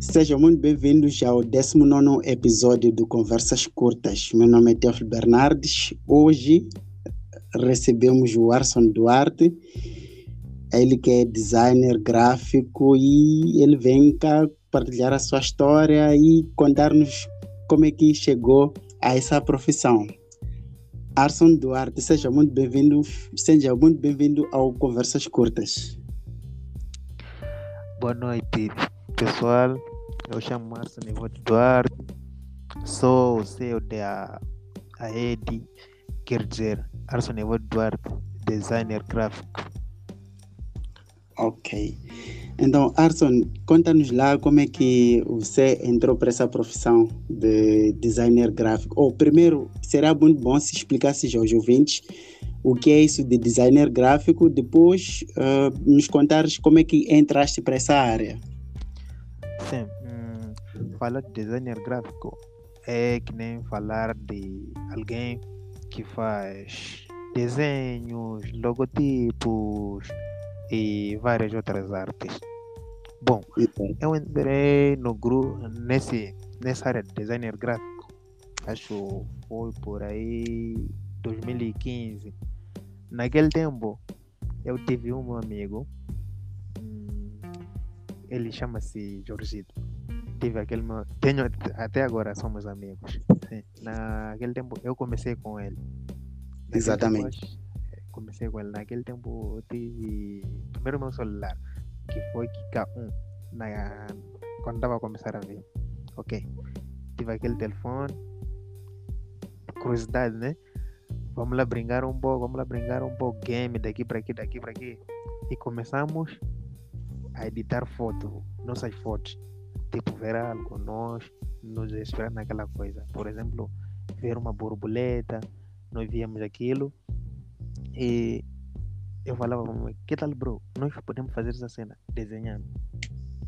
Sejam muito bem-vindos ao 19 episódio do Conversas Curtas. Meu nome é Teófilo Bernardes. Hoje recebemos o Arson Duarte, ele que é designer gráfico e ele vem cá partilhar a sua história e contar-nos como é que chegou a essa profissão. Arson Duarte, seja muito bem-vindo, seja muito bem-vindo ao Conversas Curtas. Boa noite, pessoal. Eu chamo Márcio Nevoto Duarte, sou o CEO da AED, quer dizer, Arson Duarte, designer gráfico. Ok. Então, Arson, conta-nos lá como é que você entrou para essa profissão de designer gráfico. Ou primeiro, será muito bom se explicasse aos ouvintes o que é isso de designer gráfico, depois uh, nos contares como é que entraste para essa área. Sim, falar de designer gráfico é que nem falar de alguém que faz desenhos, logotipos e várias outras artes. Bom, eu entrei no grupo nesse nessa área de designer gráfico. Acho foi por aí 2015. Naquele tempo eu tive um amigo, hum, ele chama-se Jorgito tive aquele meu. Tenho, até agora somos amigos. Naquele tempo eu comecei com ele. Naquele Exatamente. Comecei com ele. Naquele tempo eu tive primeiro meu celular, que foi Kika1, na, quando estava a começar a ver. Ok. Tive aquele telefone. Curiosidade, né? Vamos lá brincar um pouco, vamos lá brincar um pouco game daqui para aqui, daqui para aqui. E começamos a editar fotos, nossas fotos tipo ver algo, nós nos esperar naquela coisa. Por exemplo, ver uma borboleta, nós víamos aquilo e eu falava, que tal bro, nós podemos fazer essa cena desenhando.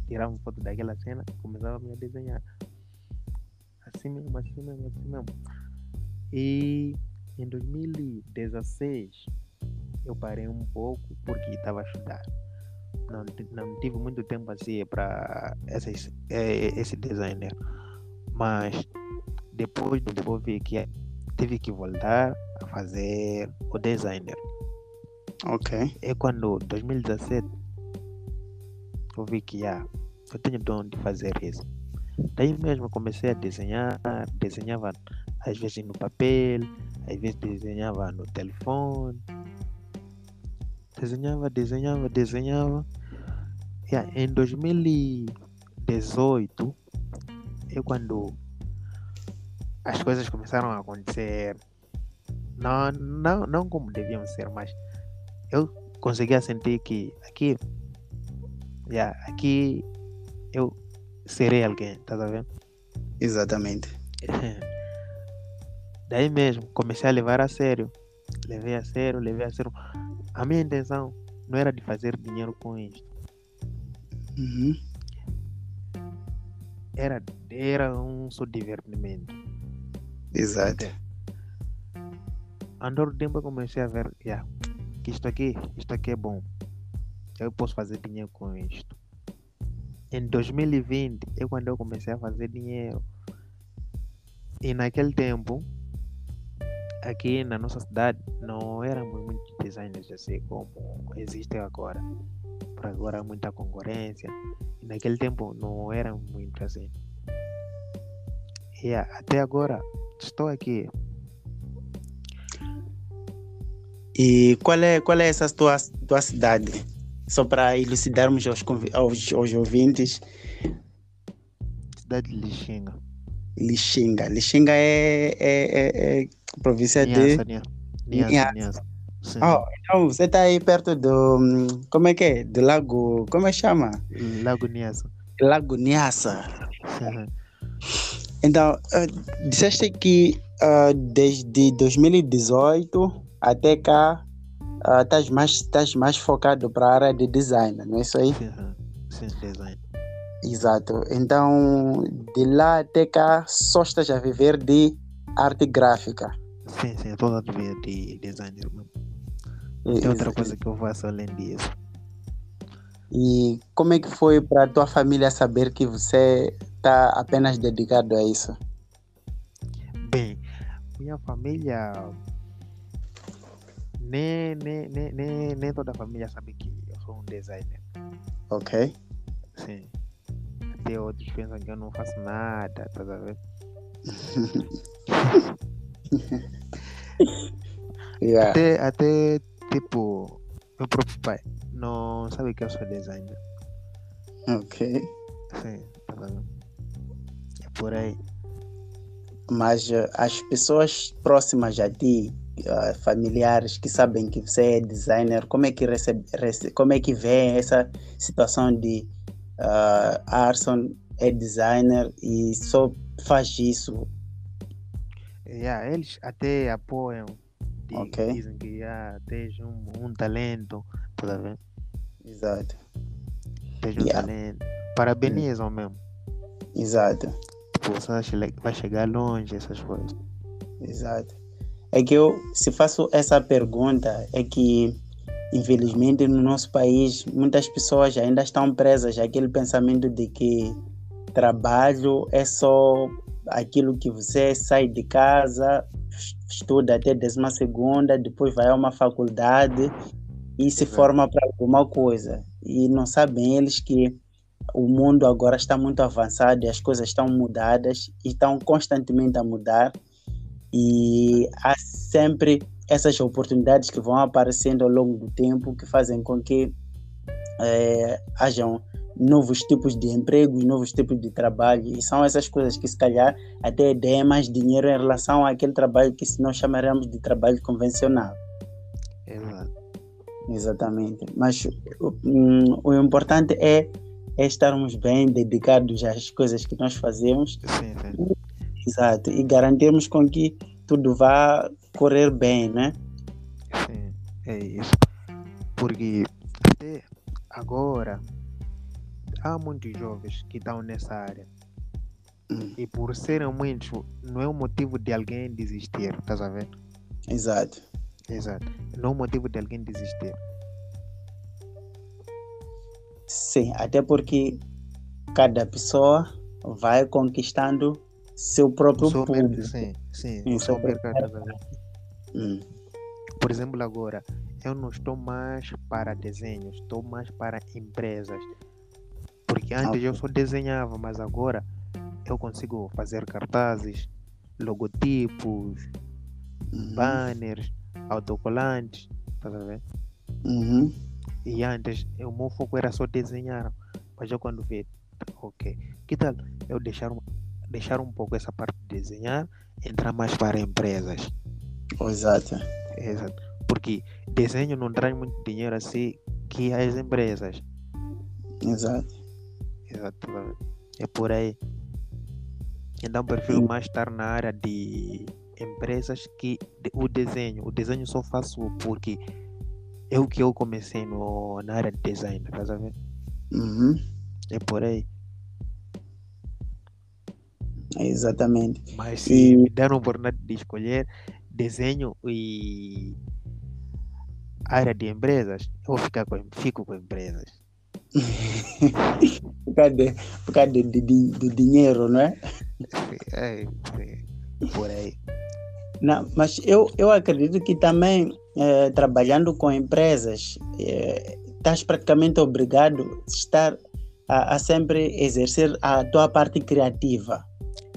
Tirava uma foto daquela cena, começava a desenhar. Assim mesmo, assim mesmo, assim mesmo. E em 2016 eu parei um pouco porque estava a estudar não, não tive muito tempo assim para esse, é, esse designer. Mas depois do vi que tive que voltar a fazer o designer. Ok. É quando 2017 eu vi que ah, eu tenho dom de fazer isso. Daí mesmo comecei a desenhar, desenhava às vezes no papel, às vezes desenhava no telefone. Desenhava, desenhava, desenhava. Yeah, em 2018 é quando as coisas começaram a acontecer. Não, não, não como deviam ser, mas eu conseguia sentir que aqui, yeah, aqui eu serei alguém, tá vendo? Exatamente. Daí mesmo, comecei a levar a sério. Levei a sério, levei a sério. A minha intenção não era de fazer dinheiro com isto. Uhum. Era, era um só divertimento. Exato. Andor tempo comecei a ver yeah, que isto aqui, isto aqui é bom. Eu posso fazer dinheiro com isto. Em 2020 é quando eu comecei a fazer dinheiro. E naquele tempo, aqui na nossa cidade, não éramos muitos designers assim como existem agora por agora muita concorrência. E naquele tempo não era muito assim. E até agora estou aqui. E qual é, qual é essa tua, tua cidade? Só para elucidarmos aos, aos, aos ouvintes. Cidade de Lixinga. Lixinga. Lixinga é, é, é, é província de. Niassa, Niassa. Oh, então você está aí perto do. Como é que é? Do lago. Como é que chama? Lago Niassa. Lago Niassa. Então, uh, disseste que uh, desde 2018 até cá estás uh, mais, mais focado para a área de design, não é isso aí? Sim, sim design. Exato. Então, de lá até cá, só estás a viver de arte gráfica. Sim, sim, estou a viver de. Não E- tem outra coisa que eu faço além disso. E como é que foi para a tua família saber que você está apenas dedicado a isso? Bem, minha família. Nem, nem, nem, nem, nem toda a família sabe que eu sou um designer. Ok? Sim. Até outros pensam que eu não faço nada, tá? Yeah. Até, até, tipo, meu próprio pai não sabe que eu sou designer. Ok. Sim, tá? É por aí. Mas eh, as pessoas próximas a ti, eh, familiares que sabem que você é designer, como é que recebe, rece- como é que vê essa situação de uh, Arson é designer e só faz isso? Yeah, eles até apoiam. di- Ok. Dizem que yeah, tens um, um talento, tá ver? Exato, Tens um Yeah. talento. Parabenizam mesmo. exato, você vai che- vai chegar longe, essas coisas. exato. É que eu, se faço essa pergunta, é que infelizmente no nosso país muitas pessoas ainda estão presas àquele pensamento de que trabalho é só aquilo que você sai de casa, es- estuda até décima segunda, depois vai a uma faculdade e se forma para alguma coisa. E não sabem eles que o mundo agora está muito avançado e as coisas estão mudadas e estão constantemente a mudar e há sempre essas oportunidades que vão aparecendo ao longo do tempo que fazem com que eh, hajam novos tipos de empregos, novos tipos de trabalho e são essas coisas que se calhar até dêem mais dinheiro em relação àquele trabalho que nós chamaremos de trabalho convencional. Exato. Exatamente. Mas hum, o importante é, é estarmos bem dedicados às coisas que nós fazemos Sim, sim. Exato, e garantirmos com que tudo vá correr bem, né? Sim, é isso. Porque até agora há muitos jovens que estão nessa área. Hum. E por serem muitos, não é um motivo de alguém desistir, estás a ver? Exato, Exato. Não é um motivo de alguém desistir. Sim, até porque cada pessoa vai conquistando seu próprio seu público. mercado, sim, sim, o seu seu mercado, a ver? Hum, Por exemplo, agora, eu não estou mais para desenhos, estou mais para empresas. Porque antes eu só desenhava, mas agora eu consigo fazer cartazes, logotipos, uhum, banners, autocolantes, tá a ver? uhum, E antes o meu foco era só desenhar, mas eu quando vi, ok, que tal? Eu deixar, um- deixar um pouco essa parte de desenhar, entrar mais para empresas, Exato, exato, porque desenho não traz muito dinheiro assim que as empresas, exato. exato, é por aí. Então prefiro mais estar na área de empresas que o desenho, o desenho só faço porque é o que eu comecei no, na área de design, tá a ver? Uhum, É por aí. exatamente. Mas se E- me deram a oportunidade de escolher desenho e área de empresas, eu vou ficar com, fico com empresas. por causa, de, por causa de, de- de- do dinheiro, não é? É, é, por aí. Não, mas eu, eu acredito que também eh, trabalhando com empresas, eh, estás praticamente obrigado a estar a, a sempre exercer a tua parte criativa.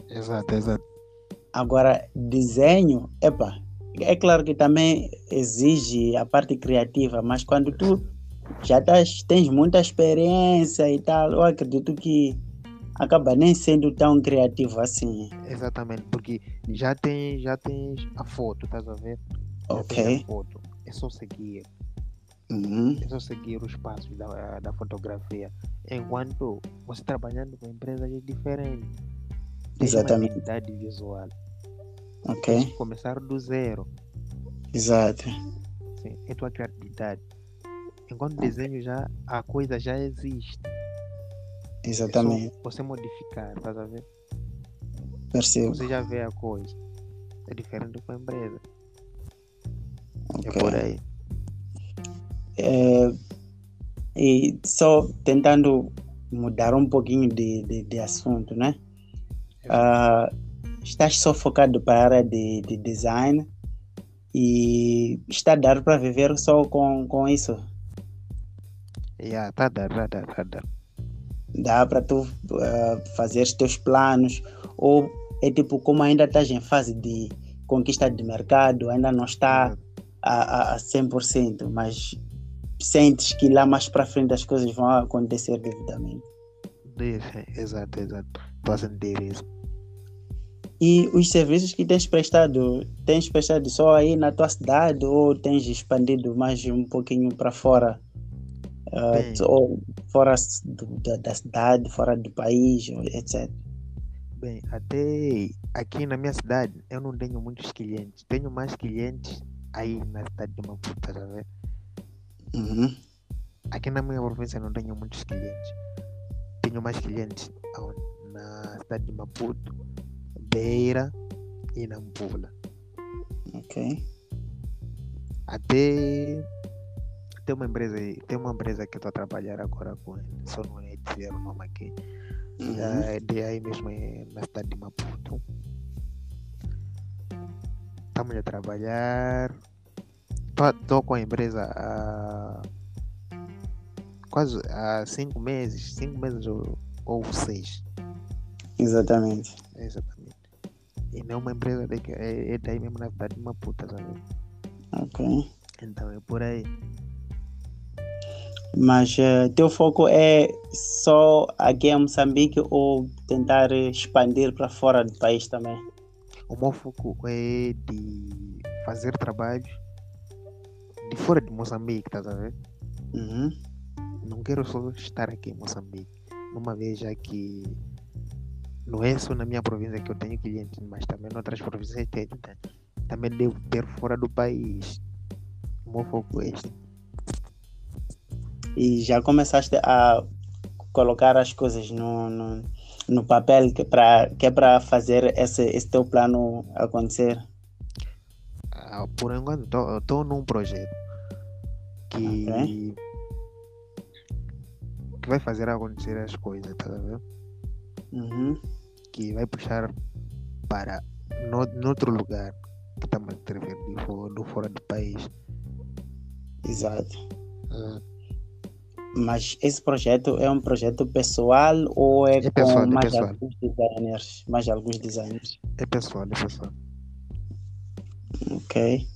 Exato, exato. Agora, desenho, epa, é claro que também exige a parte criativa, mas quando tu já estás, tens muita experiência e tal, eu acredito que acaba nem sendo tão criativo assim. Exatamente, porque já tens já tens a foto, estás a ver? Ok. foto. É só seguir, Uhum, é só seguir os passos da, da fotografia. Enquanto você trabalhando com empresas é diferente. Uma Exatamente. identidade visual. ok, começar do zero. exato. Sim, é tua criatividade. Enquanto desenho já a coisa já existe. Exatamente. só você modificar, tá a ver? Percebo. Você já vê a coisa. É diferente com a empresa. Ok. É por aí. É, e só tentando mudar um pouquinho de, de, de assunto, né? Ah, estás só focado para a área de, de design e está dar para viver só com, com isso. Yeah, tá dando, tá dando, tá dando. Dá para tu ah, fazer os teus planos ou é tipo como ainda estás em fase de conquista de mercado, ainda não está a, a, a 100%, mas sentes que lá mais para frente as coisas vão acontecer devidamente. Exato, exato. Estou a sentir isso. E os serviços que tens prestado, tens prestado só aí na tua cidade ou tens expandido mais um pouquinho para fora? Bem. ou fora do- da, da cidade, fora do país, etc. Bem, até aqui na minha cidade eu não tenho muitos clientes. Tenho mais clientes aí na cidade de Maputo, tá a ver? Uhum. Aqui na minha província não tenho muitos clientes. Tenho mais clientes na cidade de Maputo, Beira e Nampula. Ok. Até tem uma empresa, tem uma empresa que eu estou a trabalhar agora com ele, só não é dizer o nome aqui. Uhum. É de aí mesmo é na cidade de Maputo. Estamos a trabalhar. Estou com a empresa há quase há cinco meses, cinco meses ou, ou seis. Exatamente. Exatamente. E não é uma empresa daqui, é, é daí mesmo na cidade de Maputo, sabe? Ok. Então é por aí. Mas eh, teu foco é só aqui em Moçambique ou tentar expandir para fora do país também? O meu foco é de fazer trabalhos de fora de Moçambique, tá a ver? Uhum. não quero só estar aqui em Moçambique. Uma vez já que não é só na minha província que eu tenho clientes, mas também em outras províncias tenho. né? Também devo ter fora do país. O meu foco é este. E já começaste a colocar as coisas no, no, no papel que, pra, que é para fazer esse, esse teu plano acontecer? Ah, por enquanto, estou num projeto que, Ok. que vai fazer acontecer as coisas, tá ver? Uhum. Que vai puxar para no, noutro lugar que estamos a escrever de fora, do fora do país. Exato. Ah, Mas esse projeto é um projeto pessoal ou é, É pessoal, com é mais pessoal. alguns designers? Mais alguns designers. é pessoal, é pessoal. Ok.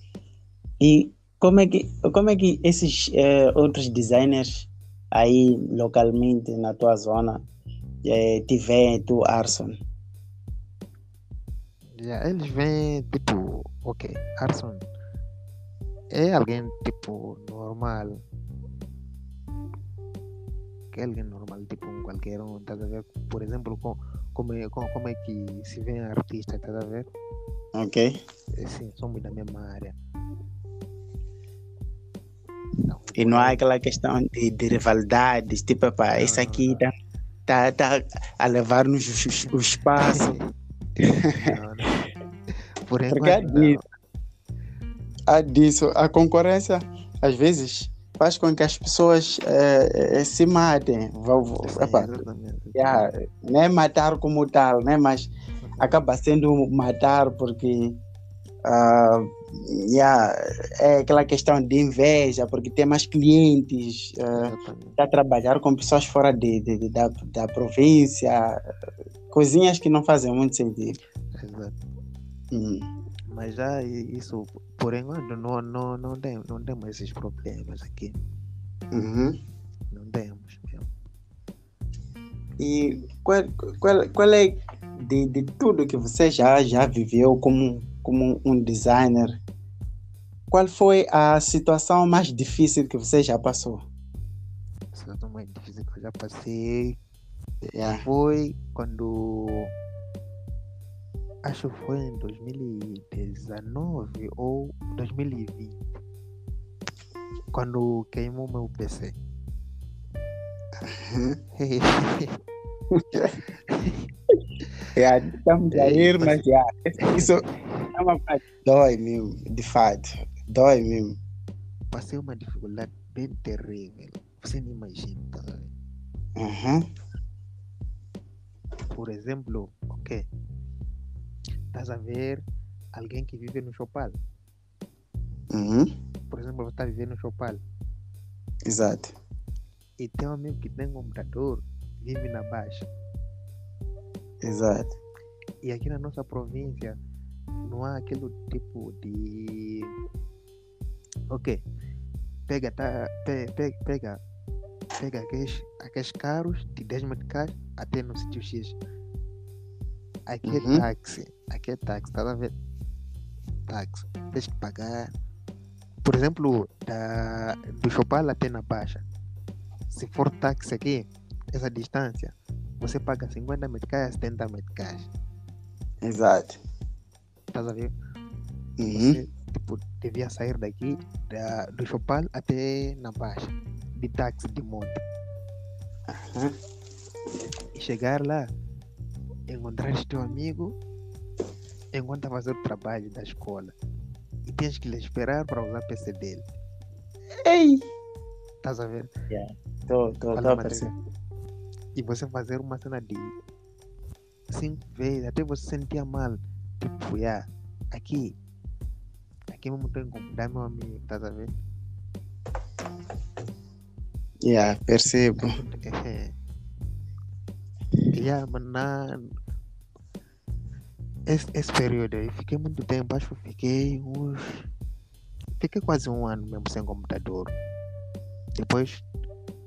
E como é que, como é que esses eh, outros designers aí localmente na tua zona eh, te veem, tu, Arson? Já, eles veem, tipo, ok, Arson é alguém, tipo, normal. Que é alguém normal, tipo, um qualquer um, tá a ver? Por exemplo, com, como, é, com, como é que se vê artista, tá a ver? Ok. Sim, somos da mesma área. Não, E não há aquela questão de, de rivalidades, tipo, esse não, aqui tá, tá, tá a levar-nos o, o espaço. Não, não. Por Porque há enquanto, disso, há disso. A concorrência, às vezes, faz com que as pessoas eh, eh, se matem. Exatamente. yeah, não é matar como tal, né? mas acaba sendo matar porque ah, yeah, é aquela questão de inveja, porque tem mais clientes, Exatamente. está a trabalhar com pessoas fora de, de- de- da, da província, coisinhas que não fazem muito sentido. Exato. Hum. Mas já isso, por enquanto, não, não, não, tem, não temos esses problemas aqui. Uhum. Não temos mesmo. E qual, qual, qual é de, de tudo que você já, já viveu como, como um designer? Qual foi a situação mais difícil que você já passou? A situação mais difícil que eu já passei Yeah. foi quando. Acho que foi em 2019 ou 2020. Quando queimou meu PC. yeah, estamos a ir, mas yeah, isso é uma parte. Dói mesmo, de fato. Dói mesmo. Passei uma dificuldade bem terrível. Você não imagina? Uhum. Por exemplo, ok. Estás a ver alguém que vive no Chopal. Uhum. Por exemplo, você está vivendo no Chopal. Exato. E tem um amigo que tem computador, vive na Baixa. Exato. E aqui na nossa província não há aquele tipo de. Ok. Pega, tá, pe, pe, pega, pega aqueles, aqueles carros de 10 meticais até no sítio X. Aqui é Uhum. táxi. Aqui é táxi, tá a ver? Táxi. Tens que pagar. Por exemplo, da, do Chopal até na Baixa. Se for táxi aqui, essa distância, você paga 50 meticais a 70 meticais. Exato. Estás a ver? Uhum. Você tipo, devia sair daqui da, do Chopal até na Baixa, de táxi de moto. Uhum. E chegar lá, encontrar teu amigo enquanto a fazer o trabalho da escola. E tens que lhe esperar para usar o PC dele. Ei! Estás a ver? Tô, tô, tô Fala, a perceber. E você fazer uma cena de cinco vezes, até você sentir mal. Tipo, yeah, aqui. Aqui mesmo estou incomodar meu amigo, estás a ver? Yeah, percebo. É. yeah, mas na... esse, esse período aí, fiquei muito tempo, acho que fiquei uns. Fiquei quase um ano mesmo sem computador. Depois,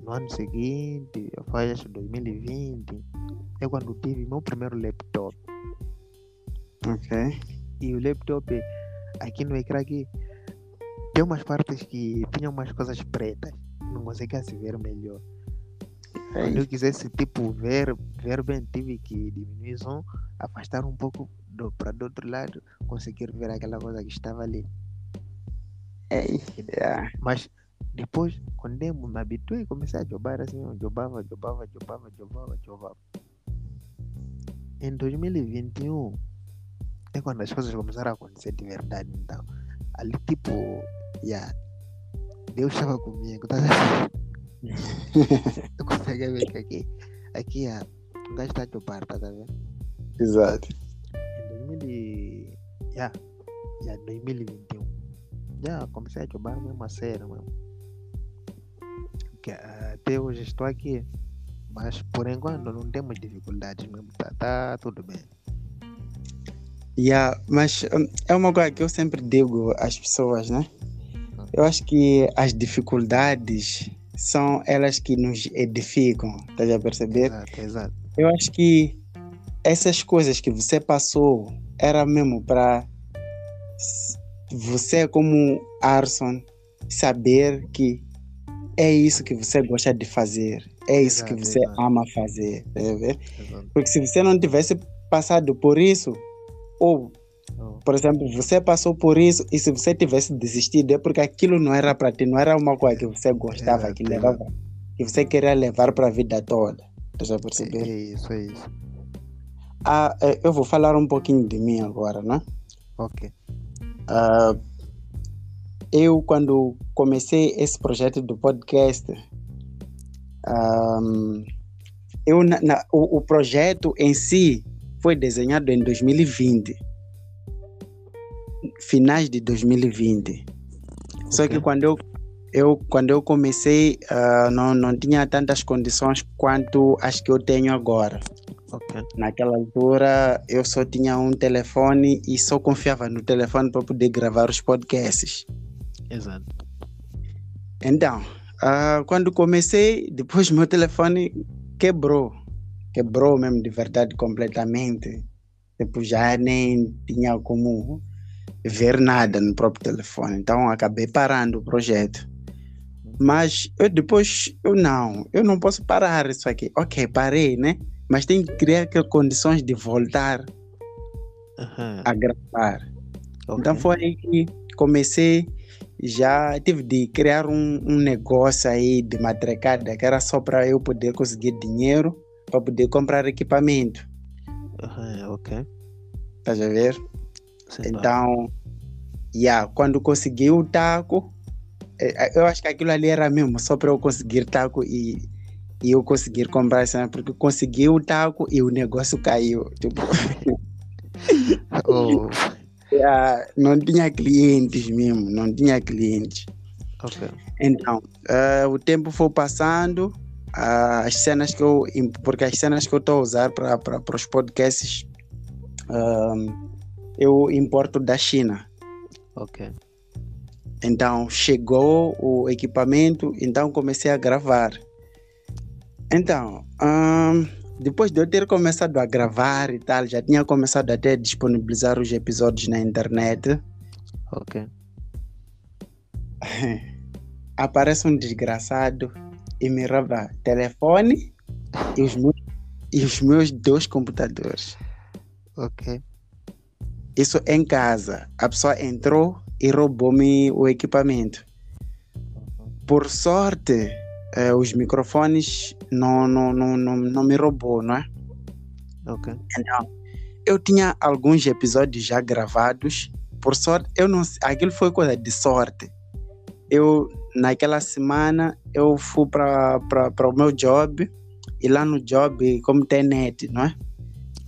no ano seguinte, foi acho que 2020, é quando tive meu primeiro laptop. Ok. E o laptop, aqui no ecrã aqui, tem umas partes que tinham umas coisas pretas. Não conseguia se ver melhor. Quando eu quisesse, tipo, ver, ver bem, tive que diminuir o som, afastar um pouco do, para do outro lado, conseguir ver aquela coisa que estava ali. Ei. Yeah. Mas depois, quando eu me habituei, comecei a jogar assim, eu jogava, jogava, jogava, jogava, jogava. Em 2021, é quando as coisas começaram a acontecer de verdade, então. Ali, tipo, yeah, Deus estava comigo, tá vendo? Eu conseguia ver que aqui, aqui, ah, o gajo está a jogar, tá vendo? Exato. Em 2000 e... yeah, yeah, 2021. Já comecei a jogar mesmo a sério, mesmo. Que, até hoje estou aqui. Mas por enquanto não temos dificuldades mesmo. Tá, tá tudo bem. Yeah, mas é uma coisa que eu sempre digo às pessoas, né? Eu acho que as dificuldades são elas que nos edificam, estás a perceber? Exato, exato. Eu acho que essas coisas que você passou era mesmo para você, como Arson, saber que é isso que você gosta de fazer, é isso que você exato. ama fazer, tá. Porque se você não tivesse passado por isso, ou, Oh, por exemplo, você passou por isso e se você tivesse desistido, é porque aquilo não era para ti, não era uma coisa que você gostava, Exato, que, levava, que você queria levar para a vida toda. Tá a é, perceber? é isso, é isso. Ah, eh, eu vou falar um pouquinho de mim agora, né? Ok. Ah, eu, quando comecei esse projeto do podcast, ahm, eu, na- na- o, o projeto em si foi desenhado em 2020, finais de 2020. Só que quando eu, eu, quando eu comecei, ah, não, não tinha tantas condições quanto as que eu tenho agora. Ok. Naquela altura eu só tinha um telefone e só confiava no telefone para poder gravar os podcasts. Exato. Então, ah, quando comecei, depois meu telefone quebrou. Quebrou mesmo de verdade completamente. Depois já nem tinha como ver nada no próprio telefone. Então acabei parando o projeto. Mas eu depois, eu não, eu não posso parar isso aqui. Ok, parei, né? Mas tem que criar que- condições de voltar Aham. a gravar. ok. Então foi aí que comecei, já tive de criar um, um negócio aí de matrecada, que era só para eu poder conseguir dinheiro para poder comprar equipamento. Aham, ok. Estás a ver? Sim. Então, yeah, quando consegui o taco, eh, eh, eu acho que aquilo ali era mesmo só para eu conseguir taco e, e eu conseguir comprar cena, porque consegui o taco e o negócio caiu. Tipo, Oh, yeah, não tinha clientes mesmo, não tinha clientes. ok. Então, eh, o tempo foi passando, ah, as cenas que eu. Porque as cenas que eu estou a usar para os podcasts, eu importo da China. Ok. Então chegou o equipamento, então comecei a gravar. Então, ahn, depois de eu ter começado a gravar e tal, já tinha começado até a disponibilizar os episódios na internet. Ok. Aparece um desgraçado e me rouba telefone e os meus, e os meus dois computadores. Ok. Isso em casa. A pessoa entrou e roubou-me o equipamento. Por sorte, eh, os microfones não, não, não, não, não me roubou, não é? Ok. Então, eu tinha alguns episódios já gravados. Por sorte, eu não sei, aquilo foi coisa de sorte. Eu, naquela semana, eu fui para o meu job. E lá no job, como tem net, não é?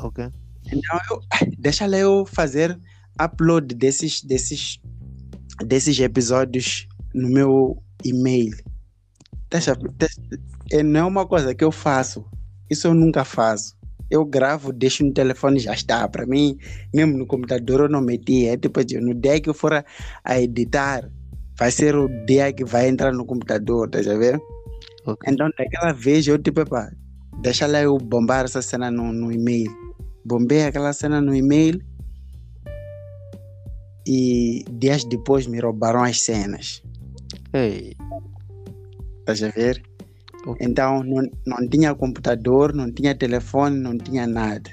Ok. Então, eu, deixa eu fazer upload desses, desses, desses episódios no meu e-mail. Deixa, deixa- é, não é uma coisa que eu faço. Isso eu nunca faço. Eu gravo, deixo no telefone já está. Para mim, mesmo no computador eu não meti. É tipo assim, no dia que eu for a, editar, vai ser o dia que vai entrar no computador, tá a ver? Ok. Então, daquela vez, eu tipo, pá, deixa lá eu bombar essa cena no, no e-mail. Bombei aquela cena no e-mail e dias depois me roubaram as cenas. Ei. Estás a ver? Ok. Então, não, não tinha computador, não tinha telefone, não tinha nada.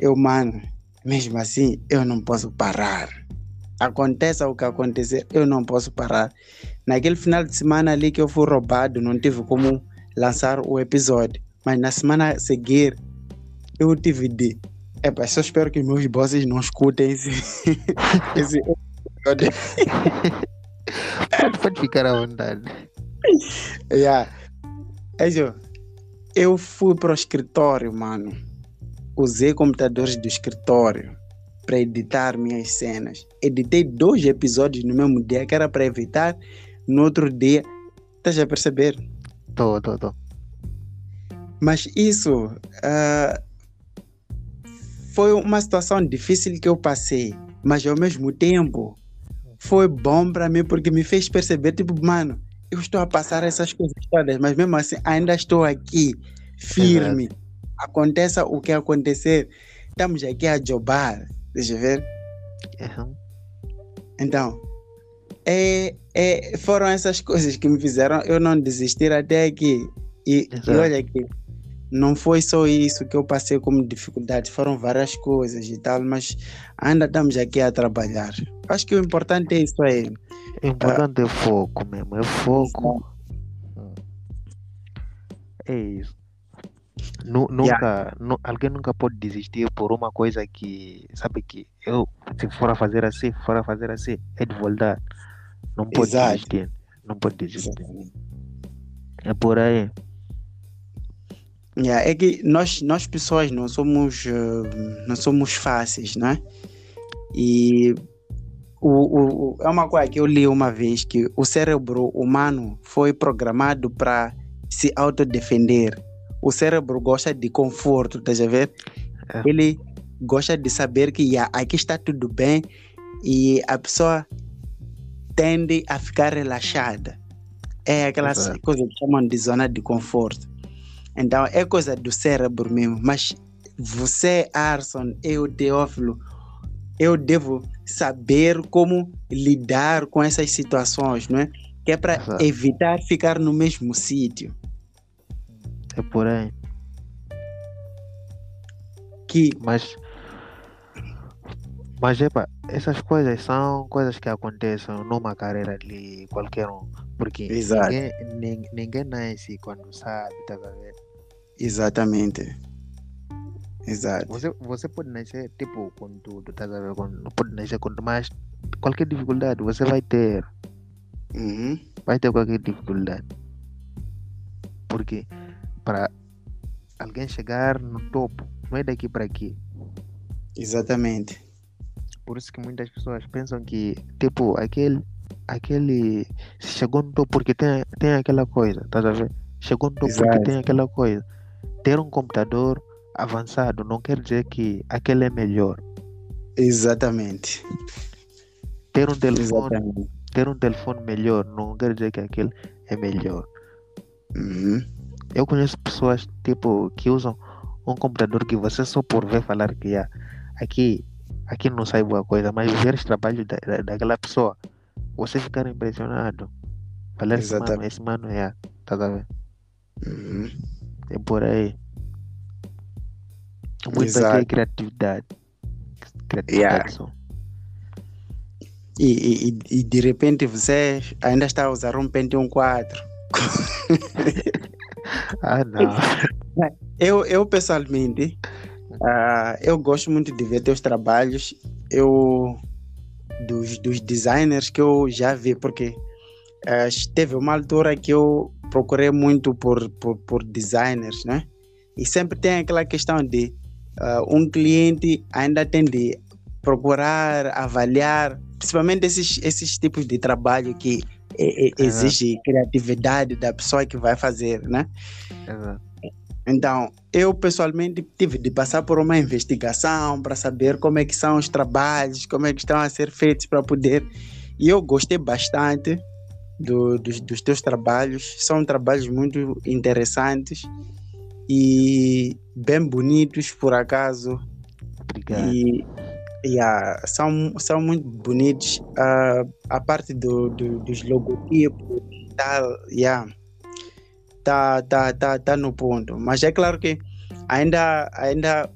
Eu, mano, mesmo assim, eu não posso parar. Aconteça o que acontecer, eu não posso parar. Naquele final de semana ali que eu fui roubado, não tive como lançar o episódio. Mas na semana a seguir, eu tive de. Epa, só espero que meus bosses não escutem esse, esse episódio. Pode, pode ficar à vontade. Yeah. É. Eu fui para o escritório, mano. Usei computadores do escritório para editar minhas cenas. Editei dois episódios no mesmo dia, que era para evitar no outro dia. Estás a perceber? Tô, tô, tô. Mas isso ah, foi uma situação difícil que eu passei, mas ao mesmo tempo foi bom para mim porque me fez perceber, tipo, mano, eu estou a passar essas coisas todas, mas mesmo assim ainda estou aqui, firme. Aconteça o que acontecer, estamos aqui a jobar, deixa eu ver. Aham. Então, é, é, foram essas coisas que me fizeram eu não desistir até aqui. E, e olha aqui, não foi só isso que eu passei como dificuldade, foram várias coisas e tal, mas ainda estamos aqui a trabalhar. Acho que o importante é isso aí. Importante é foco mesmo, é foco. É isso. Nu- nunca, nu- alguém nunca pode desistir por uma coisa que sabe que eu, se for a fazer assim, for a fazer assim, é de voltar. Não pode Exato. desistir. Não pode desistir. É por aí. Yeah, é que nós, nós pessoas não somos, eh, não somos fáceis, né? E o, o, é uma coisa que eu li uma vez que o cérebro humano foi programado para se autodefender. O cérebro gosta de conforto, tá a ver? É. Ele gosta de saber que yeah, aqui está tudo bem e a pessoa tende a ficar relaxada. É aquelas Exato. coisas que chamam de zona de conforto. Então é coisa do cérebro mesmo. Mas você, Arson, eu, Teófilo, eu devo saber como lidar com essas situações, não é? Que é para evitar ficar no mesmo sítio. É por aí. Que Mas. Mas, epa, essas coisas são coisas que acontecem numa carreira de qualquer um. Porque Exato. ninguém, nin- ninguém nasce quando sabe, tá a ver? Exatamente. Exato. Você, você pode nascer, tipo, com tudo, tá a ver? Com, pode nascer com mas qualquer dificuldade você vai ter. Uhum. Vai ter qualquer dificuldade. Porque para alguém chegar no topo, não é daqui para aqui. Exatamente. Por isso que muitas pessoas pensam que, tipo, aquele, aquele chegou no topo porque tem, tem aquela coisa, tá a ver? Chegou no topo porque Exato. tem aquela coisa. Ter um computador avançado não quer dizer que aquele é melhor. Exatamente. Ter um telefone, Exatamente. ter um telefone melhor não quer dizer que aquele é melhor. Uhum. Eu conheço pessoas tipo que usam um computador que você só por ver falar que ah, aqui, aqui não sai boa coisa, mas ver os trabalhos da, da- daquela pessoa, você ficar impressionado. Falar esse mano, Exatamente. esse mano é, tá ver? Uhum. É por aí. Muito aqui Exato. criatividade. Criatividade Yeah. E, e, e- de repente você ainda está a usar um Pentium 4. Ah não. Eu, eu pessoalmente, ah, eu gosto muito de ver teus trabalhos. Eu dos, dos designers que eu já vi, porque ah, teve uma altura que eu procurei muito por, por, por designers, né? E sempre tem aquela questão de ah, um cliente ainda tem de procurar, avaliar, principalmente esses, esses tipos de trabalho que eh, eh, Aham. exige criatividade da pessoa que vai fazer, né? Exato. Então, eu pessoalmente tive de passar por uma investigação para saber como é que são os trabalhos, como é que estão a ser feitos para poder. E eu gostei bastante do- dos, dos teus trabalhos. São trabalhos muito interessantes e bem bonitos, por acaso. Obrigado. E yeah, são, são muito bonitos. Ah, a parte do, do- dos logotipos tal, yeah, tá, tá, tá, tá no ponto. Mas é claro que ainda, ainda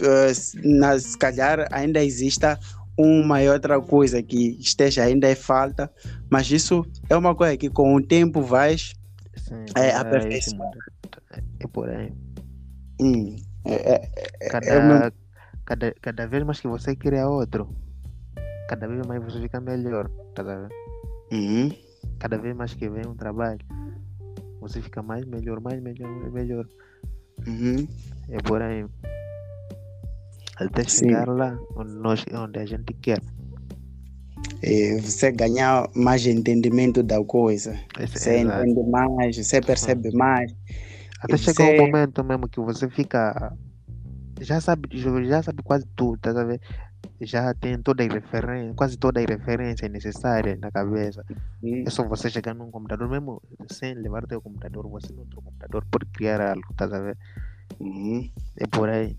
eh, na, se calhar ainda exista uma e outra coisa que esteja ainda em falta, mas isso é uma coisa que com o tempo vais Sim, é, esse aperfeiçoar. mundo. É por aí. hum, é, é, é o Cada, cada, cada vez mais que você cria outro, cada vez mais você fica melhor. Tá a ver? uhum, Cada vez mais que vem um trabalho, você fica mais melhor, mais melhor, mais melhor. uhum. É por aí. Até Sim. chegar lá onde, nós, onde a gente quer. É, você ganhar mais entendimento da coisa. Esse- Você exato. entende mais, você percebe mais. Até chegar um momento mesmo que você fica. Já sabe, já sabe quase tudo, tá ver? Já tem toda a referência, quase toda a referência necessária na cabeça. Hum, É só você chegar num computador mesmo, sem levar teu computador, você no outro computador pode criar algo, tá ver? uhum. É por aí.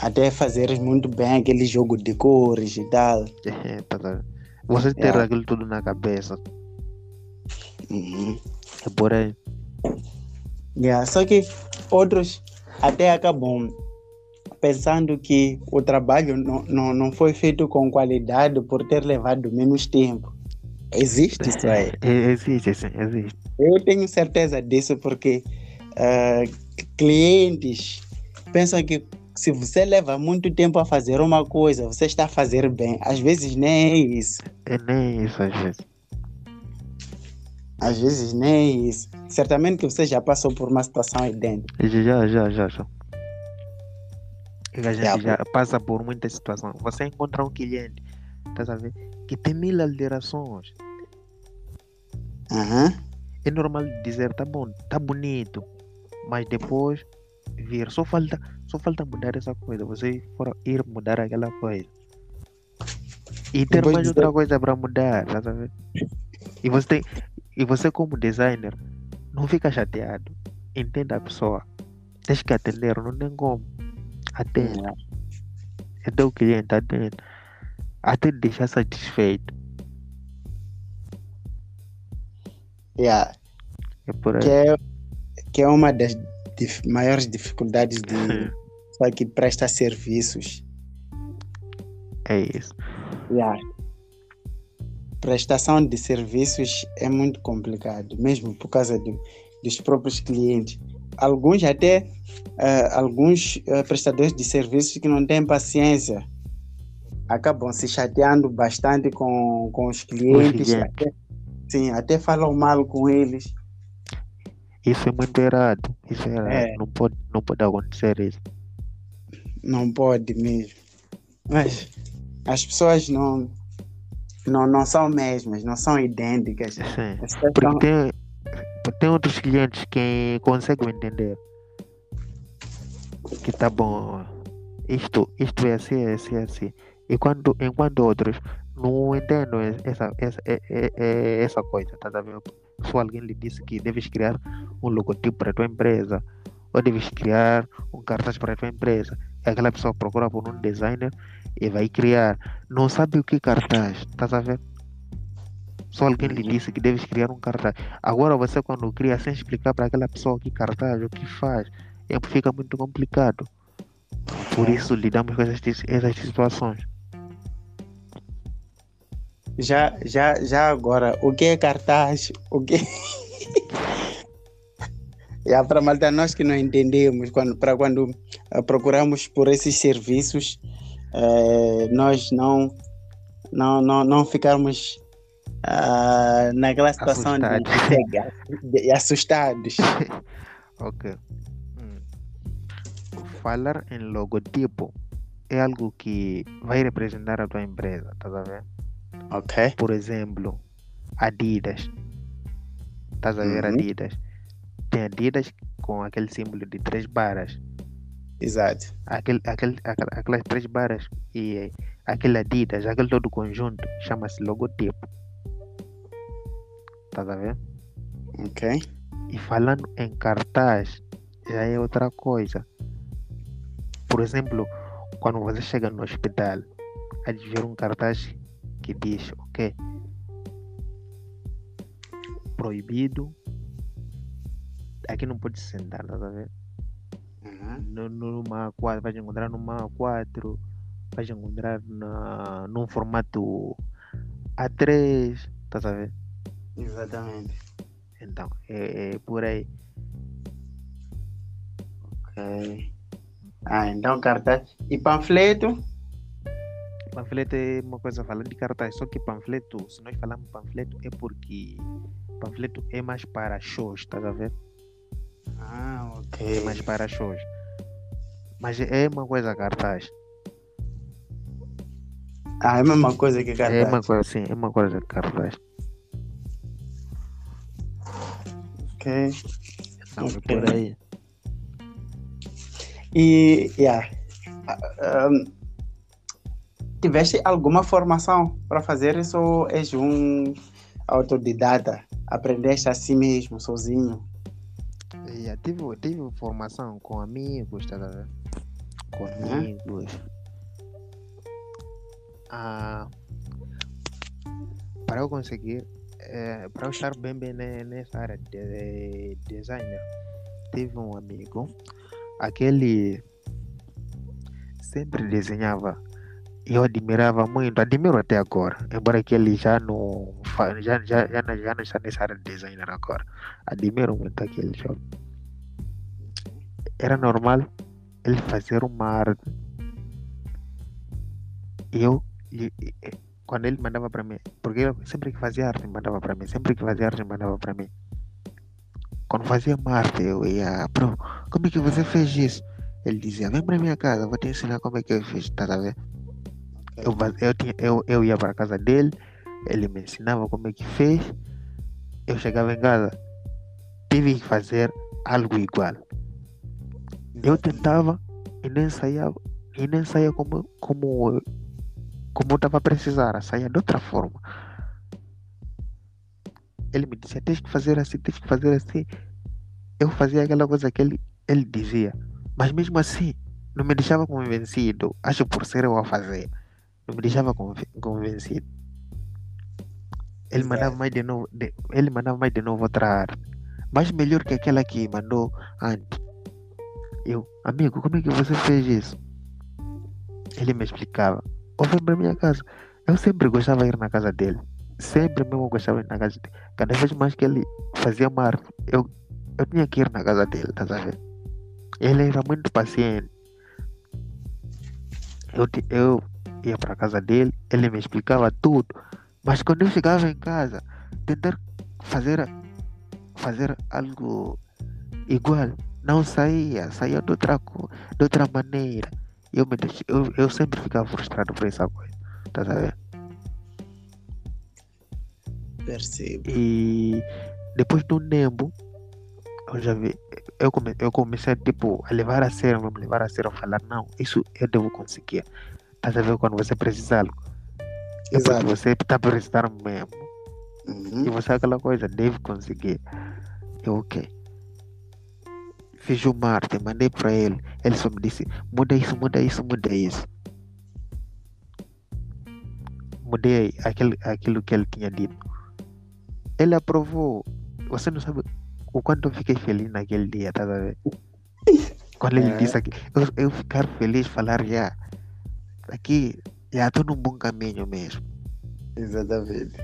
Até fazeres muito bem aquele jogo de cores e tal. É, tá ver? Você ter Yeah. aquilo tudo na cabeça, Uhum. é por aí. Yeah, Só que outros até acabam pensando que o trabalho não, não, não foi feito com qualidade por ter levado menos tempo. Existe isso aí. É, existe, sim, existe. Eu tenho certeza disso porque ah, clientes pensam que se você leva muito tempo a fazer uma coisa, você está a fazer bem. Às vezes nem é isso. É nem isso às vezes. Às vezes nem é isso. Certamente que você já passou por uma situação idêntica. Já, já, já, já. A gente Yeah, já passa por muitas situações. Você encontra um cliente, tá? Que tem mil alterações. Aham. É normal dizer, tá bom, tá bonito, mas depois vir, só falta, só falta mudar essa coisa. Você for ir mudar aquela coisa. E ter Depois mais dizer- outra coisa para mudar, tá? E você tem, e você como designer, não fica chateado. Entenda a pessoa. Tens que atender, não tem como. Atende. Yeah. É teu cliente, atende. Até deixar satisfeito. Yeah. É por aí. Que, é, que é uma das dif- maiores dificuldades de só que presta serviços. É isso. Yeah. Prestação de serviços é muito complicado, mesmo por causa do- dos próprios clientes. alguns até uh, alguns uh, prestadores de serviços que não têm paciência acabam se chateando bastante com, com os clientes, clientes. até, sim, até falam mal com eles. Isso é muito errado. Isso é errado. É. Não, pode, não pode acontecer isso. Não pode mesmo. Mas as pessoas não, não, não são mesmas, não são idênticas. Sim. Porque são- tem, tem outros clientes que conseguem entender que tá bom, isto, isto é assim, é assim, é assim. E quando, enquanto outros não entendem essa, essa, é- é- é essa coisa, tá a ver? Se alguém lhe disse que deves criar um logotipo para a tua empresa, ou deves criar um cartaz para a tua empresa, aquela pessoa procura por um designer e vai criar. Não sabe o que é cartaz, tá a ver? Só alguém lhe disse que deves criar um cartaz. Agora você quando cria sem explicar para aquela pessoa que cartaz, o que faz, é, fica muito complicado. Por É. isso lidamos com essas, essas situações. Já, já, já agora, o que é cartaz? O que. Já para malta, nós que não entendemos, quando, para quando eh, procuramos por esses serviços, eh, nós não, não, não, não ficarmos ah, naquela situação de, Assustados. cegar, de- assustados. Ok. Hum. Falar em logotipo é algo que vai representar a tua empresa, tá a ver? Ok. Por exemplo, Adidas. Estás a ver Uhum. Adidas? Tem Adidas com aquele símbolo de três barras. Exato. Aquele, aquele, aquela- aquelas três barras e eh, aquele Adidas, aquele todo conjunto, chama-se logotipo. Estás a ver? Ok. E falando em cartaz, já é outra coisa. Por exemplo, quando você chega no hospital, há de ver um cartaz que diz, ok, proibido, aqui não pode sentar, tá a ver? Uhum. No, numa A4, vais encontrar numa A4, vais encontrar na, num formato A3, tá a ver? Exatamente. Então, é, é por aí. Ok. Ah, então cartaz. E panfleto? Panfleto é uma coisa falando de cartaz, só que panfleto, se nós falamos panfleto, é porque panfleto é mais para shows, tá a ver? Ah, É ok. mais para shows. Mas é uma coisa cartaz. Ah, é a mesma coisa que É cartaz. uma coisa assim, é uma coisa cartaz. Ok. É Ok. por aí. E, yeah. Ah, um, tiveste alguma formação para fazer isso ou és um autodidata? Aprendeste assim mesmo, sozinho? Tive, tive formação com amigos, tá a ver? Com amigos. Ah, para eu conseguir, eh, para eu estar bem, bem ne- nessa área de, de designer, tive um amigo, aquele sempre desenhava. e Eu admirava muito, admiro até agora, embora que ele já não, já, já, já, não- já não está nessa área de designer agora. Admiro muito aquele jovem. Era normal ele fazer uma arte. Eu, e- e- quando ele mandava para mim, porque eu sempre que fazia arte mandava para mim, sempre que fazia arte mandava para mim. Quando fazia uma arte, eu ia, bro, como é que você fez isso? Ele dizia, vem para minha casa, vou te ensinar como é que eu fiz, tá a ver? Eu, eu, tinha, eu, eu ia para casa dele, ele me ensinava como é que fez, eu chegava em casa, tive que fazer algo igual. Eu tentava e nem saía, e nem saía como, como, como eu estava a precisar, saía de outra forma. Ele me dizia, tens que fazer assim, tens que fazer assim. Eu fazia aquela coisa que ele, ele dizia, mas mesmo assim, não me deixava convencido, acho por ser eu a fazer, não me deixava conven- convencido. Ele Exato. mandava mais de novo, de- ele mandava mais de novo outra arte, mas melhor que aquela que mandou antes. Eu, amigo, como é que você fez isso? Ele me explicava. Ou vem para minha casa. Eu sempre gostava de ir na casa dele. Sempre mesmo gostava de ir na casa dele. Cada vez mais que ele fazia uma arte, eu eu tinha que ir na casa dele, tá ver? Ele era muito paciente. Eu, eu ia para casa dele, ele me explicava tudo. Mas quando eu chegava em casa, tentar fazer, fazer algo igual, não saía, saía de outra, de outra maneira. Eu, me deix- eu, eu sempre ficava frustrado por essa coisa, tá ver? Percebo. E depois do Nembo, eu já vi, eu, come, eu comecei tipo, a levar a sério, mesmo, levar a sério, a falar, não, isso eu devo conseguir. Tá ver quando você precisa algo? É Exato. você está precisando mesmo. E Uhum. você aquela coisa deve conseguir. Eu, ok. Fiz o marketing, mandei para ele. Ele só me disse, muda isso, muda isso, muda isso. Mudei aquele, aquilo que ele tinha dito. Ele aprovou. Você não sabe o quanto eu fiquei feliz naquele dia, tá ver? Quando ele É. disse aqui, eu, eu ficar feliz, falar já. Aqui, já estou num bom caminho mesmo. Exatamente.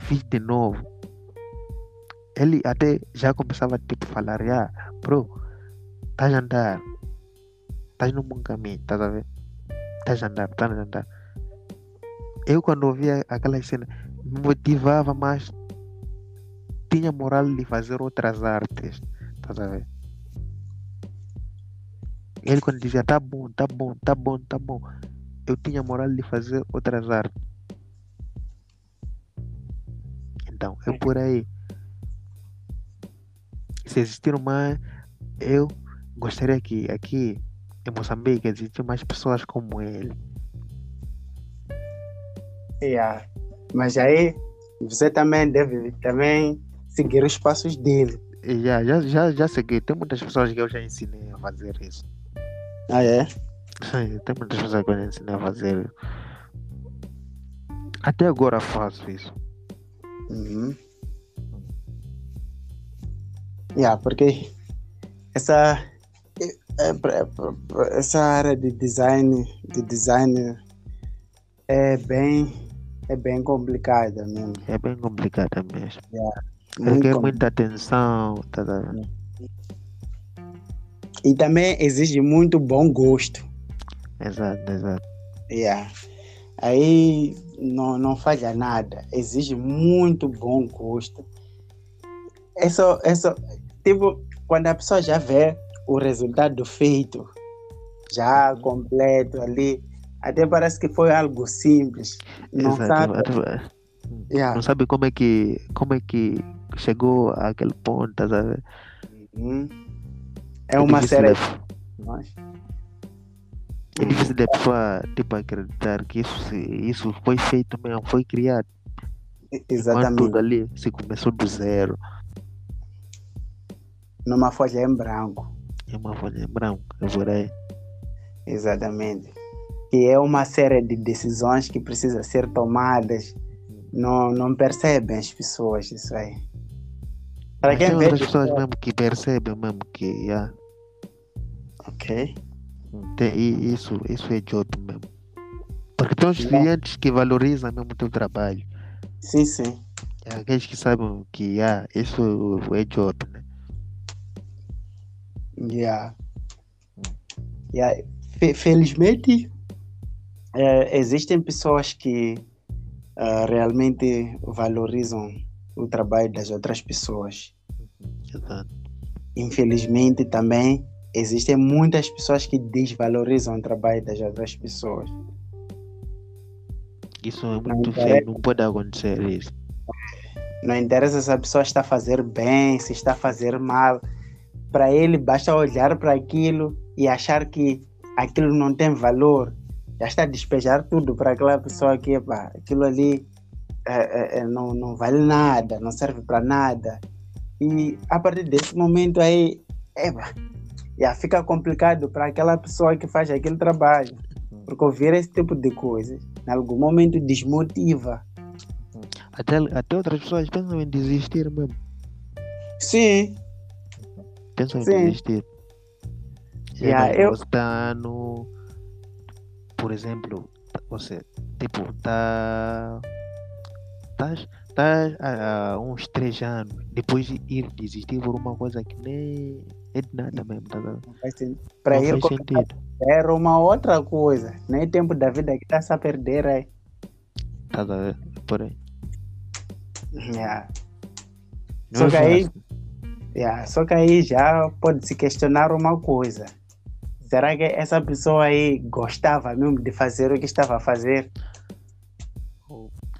fiz de novo. Ele até já começava tipo a falar, já, bro, estás a andar, estás num bom caminho, estás a ver? Estás a andar, estás a andar. Eu quando ouvia aquela cena, me motivava mais, tinha moral de fazer outras artes, estás a ver? Ele quando dizia, tá bom, tá bom, tá bom, tá bom, eu tinha moral de fazer outras artes. Então, é por aí. Se existir mais, eu gostaria que aqui em Moçambique existissem mais pessoas como ele. Yeah. Mas aí você também deve também seguir os passos dele. E já, já, já, já segui. Tem muitas pessoas que eu já ensinei a fazer isso. Ah, é? Tem muitas pessoas que eu já ensinei a fazer isso. Até agora faço isso. Uhum. Yeah, porque essa é- é pra- pra- pra- essa área de design de design é bem é bem complicada mesmo. É bem complicado mesmo. Muito Requer complicada. muita atenção. Tá, tá. E também exige muito bom gosto. Exato, exato. Yeah. Aí não, não falha nada. Exige muito bom gosto. É só, é só, tipo, quando a pessoa já vê o resultado feito, já completo ali, até parece que foi algo simples. Não exato. sabe? Yeah. Não sabe como é que como é que chegou àquele ponto, tá a ver? Uhum. É uma difícil série. de- Nós- É difícil da pessoa tipo, acreditar que isso, isso foi feito mesmo, foi criado. Exatamente. tudo ali se começou do zero. Numa folha em branco. É uma folha em branco, é por aí. Exatamente. E é uma série de decisões que precisam ser tomadas. Não, não percebem as pessoas isso aí. Para quem vê. de pessoas mesmo que percebem mesmo que yeah, Ok. tem, e isso, isso é job mesmo. Porque tem os Yeah. clientes que valorizam mesmo o teu trabalho. Sim, sim. É aqueles que sabem que yeah, isso é job, né? Yeah. Yeah. Fe- Felizmente, eh, existem pessoas que ah, realmente valorizam o trabalho das outras pessoas. Infelizmente, também existem muitas pessoas que desvalorizam o trabalho das outras pessoas. Isso é muito feio, não pode acontecer isso. Não interessa se a pessoa está a fazer bem, se está a fazer mal. Para ele, basta olhar para aquilo e achar que aquilo não tem valor. Já está a despejar tudo para aquela pessoa que epá, aquilo ali é, é, é, não, não vale nada, não serve para nada. E a partir desse momento aí, epá, já fica complicado para aquela pessoa que faz aquele trabalho. Porque ouvir esse tipo de coisas, em algum momento desmotiva. Até, até outras pessoas pensam em desistir mesmo. Sim, Pensam em Sim. desistir. Yeah, eu- Você está no. Por exemplo, você, tipo, tá. Estás tá há uns três anos, depois de ir desistir por uma coisa que nem é de nada mesmo, tá vendo? Para ir era uma outra coisa. Nem tempo da vida que está a perder aí. Tá vendo? Por aí. Yeah. Não Só é que aí- fácil. Yeah. Só que aí já pode se questionar uma coisa. Será que essa pessoa aí gostava mesmo de fazer o que estava a fazer?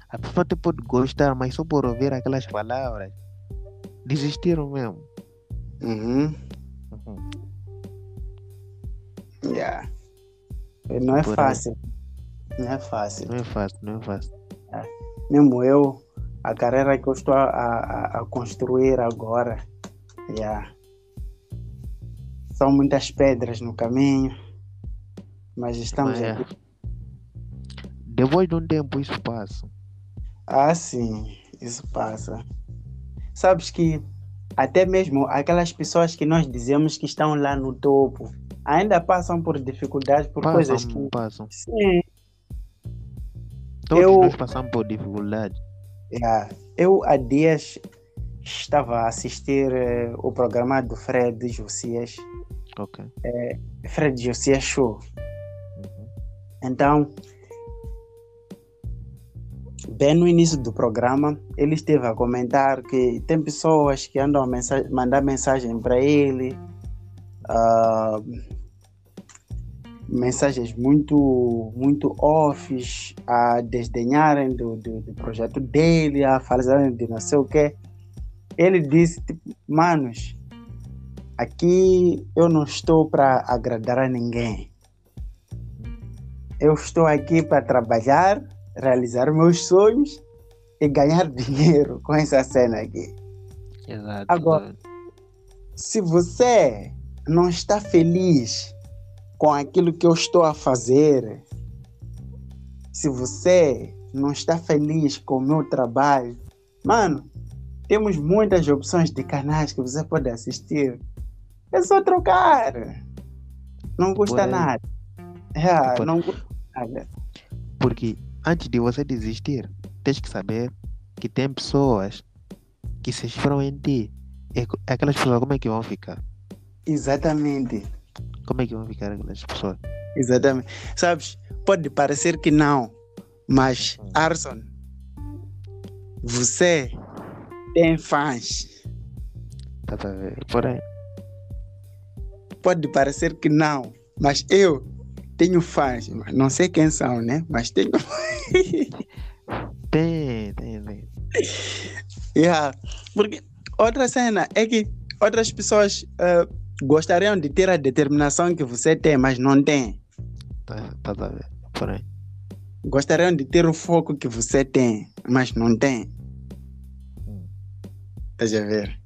A pessoa até pode gostar, mas só por ouvir aquelas palavras, desistiram mesmo. Uhum. Uhum. Yeah. Não é Por aí. fácil. Não é fácil. Não é fácil, não é fácil. Mesmo eu, a carreira que eu estou a, a, a construir agora, yeah. são muitas pedras no caminho, mas estamos Mas é. aqui. Depois de um tempo isso passa. Ah, sim, isso passa. Sabes que até mesmo aquelas pessoas que nós dizemos que estão lá no topo ainda passam por dificuldades, por coisas que. Passam, passam. Sim, Todos Eu- nós passamos por dificuldade. yeah. eu há dias estava a assistir eh, o programa do Fred Josias, Ok. Fred Josias Show. Uhum. Então, bem no início do programa, ele esteve a comentar que tem pessoas que andam a mandar mensagem para ele, ah, mensagens muito, muito offs, a desdenharem do, do, do projeto dele, a falarem de não sei o quê. Ele disse, tipo, manos, aqui eu não estou para agradar a ninguém. Eu estou aqui para trabalhar, realizar meus sonhos e ganhar dinheiro com essa cena aqui. Exato. Agora-. Se você não está feliz com aquilo que eu estou a fazer, se você não está feliz com o meu trabalho, mano, temos muitas opções de canais que você pode assistir. É só trocar. Não custa aí. nada. É, Por- não custa nada. Porque antes de você desistir, tens que saber que tem pessoas que se inspiram em ti. E co- aquelas pessoas, como é que vão ficar? Exatamente. Como é que vão ficar aquelas pessoas? Exatamente. Sabes, pode parecer que não, mas Uhum. Arson, você tem fãs. Tá a ver? Porém, Pode parecer que não, mas eu tenho fãs. Não sei quem são, né? Mas tenho. tem, tem, tem. yeah. Porque outra cena é que outras pessoas eh, gostariam de ter a determinação que você tem, mas não tem. Tá, tá a ver? Porém, Gostariam de ter o foco que você tem, mas não tem. Estás a ver?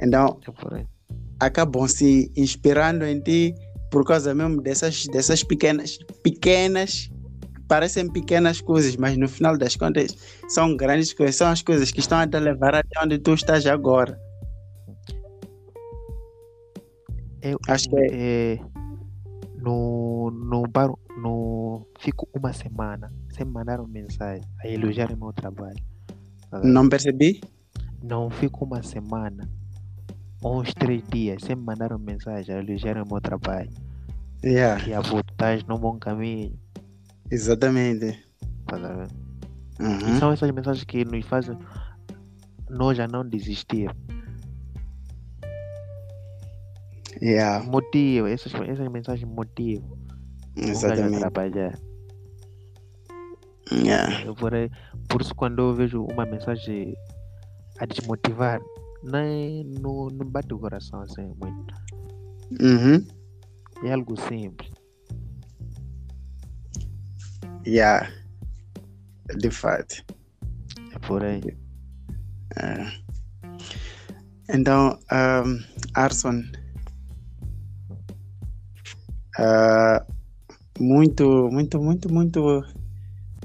Então, é acabam se inspirando em ti por causa mesmo dessas, dessas pequenas, pequenas, parecem pequenas coisas, mas no final das contas são grandes coisas, são as coisas que estão a te levar até onde tu estás agora. Eu, Acho que é, no, no bar, no, fico uma semana sem mandar uma mensagem a elogiar o meu trabalho. Não percebi? Não fico uma semana, uns três dias, sem mandar uma mensagem a elogiar o meu trabalho. Yeah, Que a botar no bom caminho. exatamente. Tá? E Uhum. são essas mensagens que nos fazem nós já não desistir. Yeah, Motivo, essas, essas mensagens motivam o gajo a exatamente. trabalhar. Yeah. Por, por isso quando eu vejo uma mensagem a desmotivar, nem não, não bate o coração assim muito. Uhum. É algo simples. Yeah. De fato. É por aí. É. Então, um, Arson, ah, muito, muito, muito, muito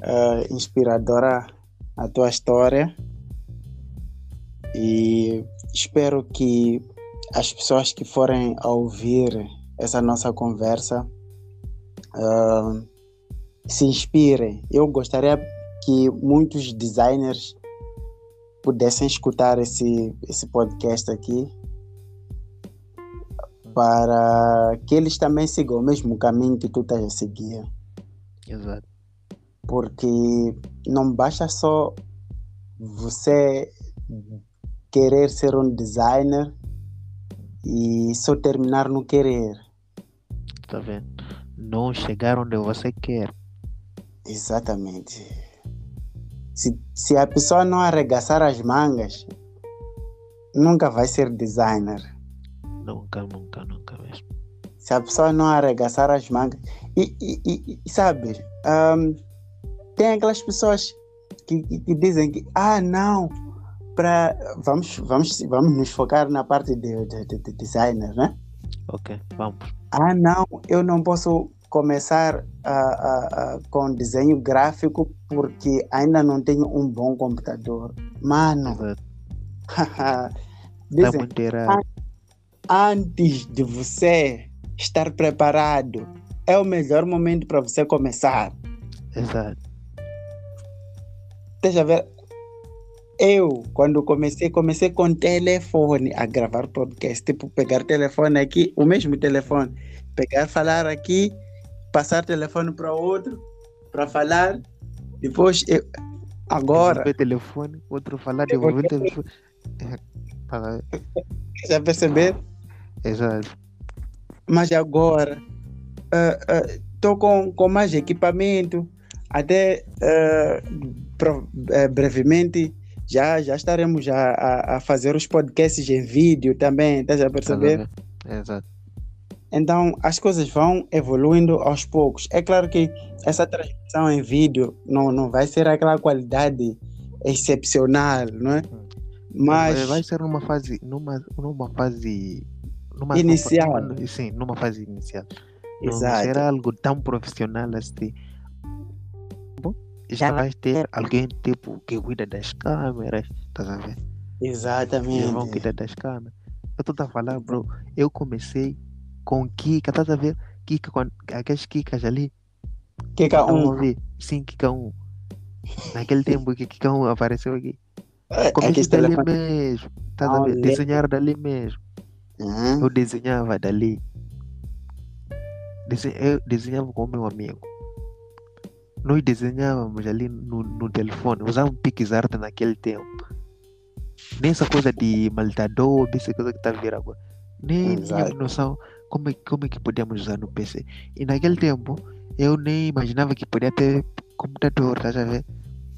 ah, inspiradora a tua história e espero que as pessoas que forem a ouvir essa nossa conversa ah, se inspirem. Eu gostaria que muitos designers pudessem escutar esse, esse podcast aqui para que eles também sigam o mesmo caminho que tu estás a seguir. Exato. Porque não basta só você querer ser um designer e só terminar no querer. Tá vendo? Não chegar onde você quer. Exatamente. Se, se a pessoa não arregaçar as mangas, nunca vai ser designer. Nunca, nunca, nunca mesmo. Se a pessoa não arregaçar as mangas. E, e, e, sabe, um, tem aquelas pessoas que, que, que, dizem que, ah, não, pra, vamos, vamos, vamos nos focar na parte de, de, de, de designer, né? Ok, vamos. Ah, não, eu não posso começar com desenho gráfico porque ainda não tenho um bom computador. Mano, dizem, tá muito errado. antes de você estar preparado, é o melhor momento para você começar. Exato. Deixa eu ver. Eu, quando comecei, comecei com telefone a gravar podcast. Tipo, pegar telefone aqui, o mesmo telefone. Pegar, falar aqui, passar telefone para outro, para falar. Depois, eu, agora. Devolver telefone, outro falar, devolver telefone. Já perceber? Exato. Mas agora, estou uh, uh, com, com mais equipamento, até uh, brevemente já, já estaremos a, a, a, fazer os podcasts em vídeo também, estás a perceber? Exato. Então as coisas vão evoluindo aos poucos. É claro que essa transmissão em vídeo não, não vai ser aquela qualidade excepcional, não é? Mas vai ser numa fase, numa, numa fase numa inicial. Sim, numa fase inicial. Exato. Não será algo tão profissional assim. Já vai ter alguém tipo que cuida das câmeras, tá a ver? Exatamente. Eles vão cuidar das câmeras. Eu estou a falar, bro. Eu comecei com Kika, tá a ver? Kika, com aqueles Kikas ali. Kika 1. Um. Sim, Kika 1. Naquele tempo que Kika 1 apareceu aqui. É, Comecei dali mesmo. Tá a ver? Desenhar dali mesmo. Uhum. Eu desenhava dali. Eu desenhava com o meu amigo. Nós desenhávamos ali no, no telefone, usávamos PixArt naquele tempo. Nessa coisa de maltador, dessa coisa que está a vir agora. Nem tinha noção como é, como é que podíamos usar no PC. E naquele tempo, eu nem imaginava que podia ter computador, tá a ver?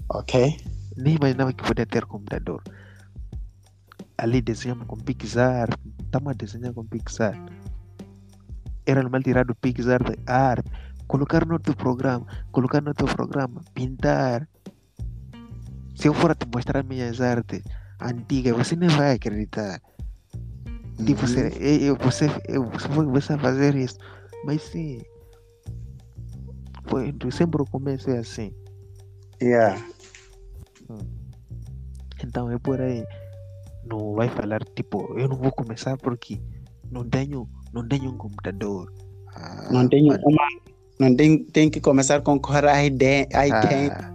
Ok. Nem imaginava que podia ter computador. Ali desenhamos com PixArt, estamos a desenhar com PixArt. Era normal tirar do PixArt art, colocar no outro programa, colocar no outro programa, pintar. Se eu for a te mostrar minhas artes antigas, você nem vai acreditar. Tipo, você, eu, você, eu, você a fazer isso. Mas sim. Foi, sempre o começo é assim. Yeah. Hum. Então é por aí. Não vai falar, tipo, eu não vou começar porque não tenho, não tenho um computador. Ah, não tenho mas... uma. Não tem, tem que começar com Core ID, ID Ah,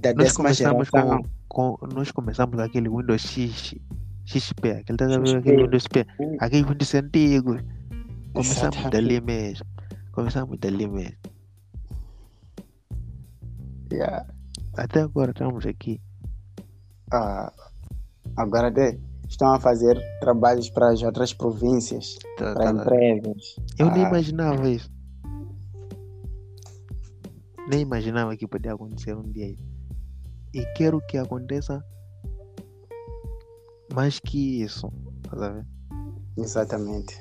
da nós décima começamos geração. com, com. Nós começamos aquele Windows X. XP, aquele, tá XP. aquele Windows P, aquele Windows antigo. Começamos Exatamente. dali mesmo. Começamos dali mesmo. Yeah. Até agora estamos aqui. Ah, agora de- estão a fazer trabalhos para as outras províncias, Tá- para tá- empresas. Eu nem Ah, imaginava isso. Nem imaginava que podia acontecer um dia. E quero que aconteça mais que isso. ver? Exatamente.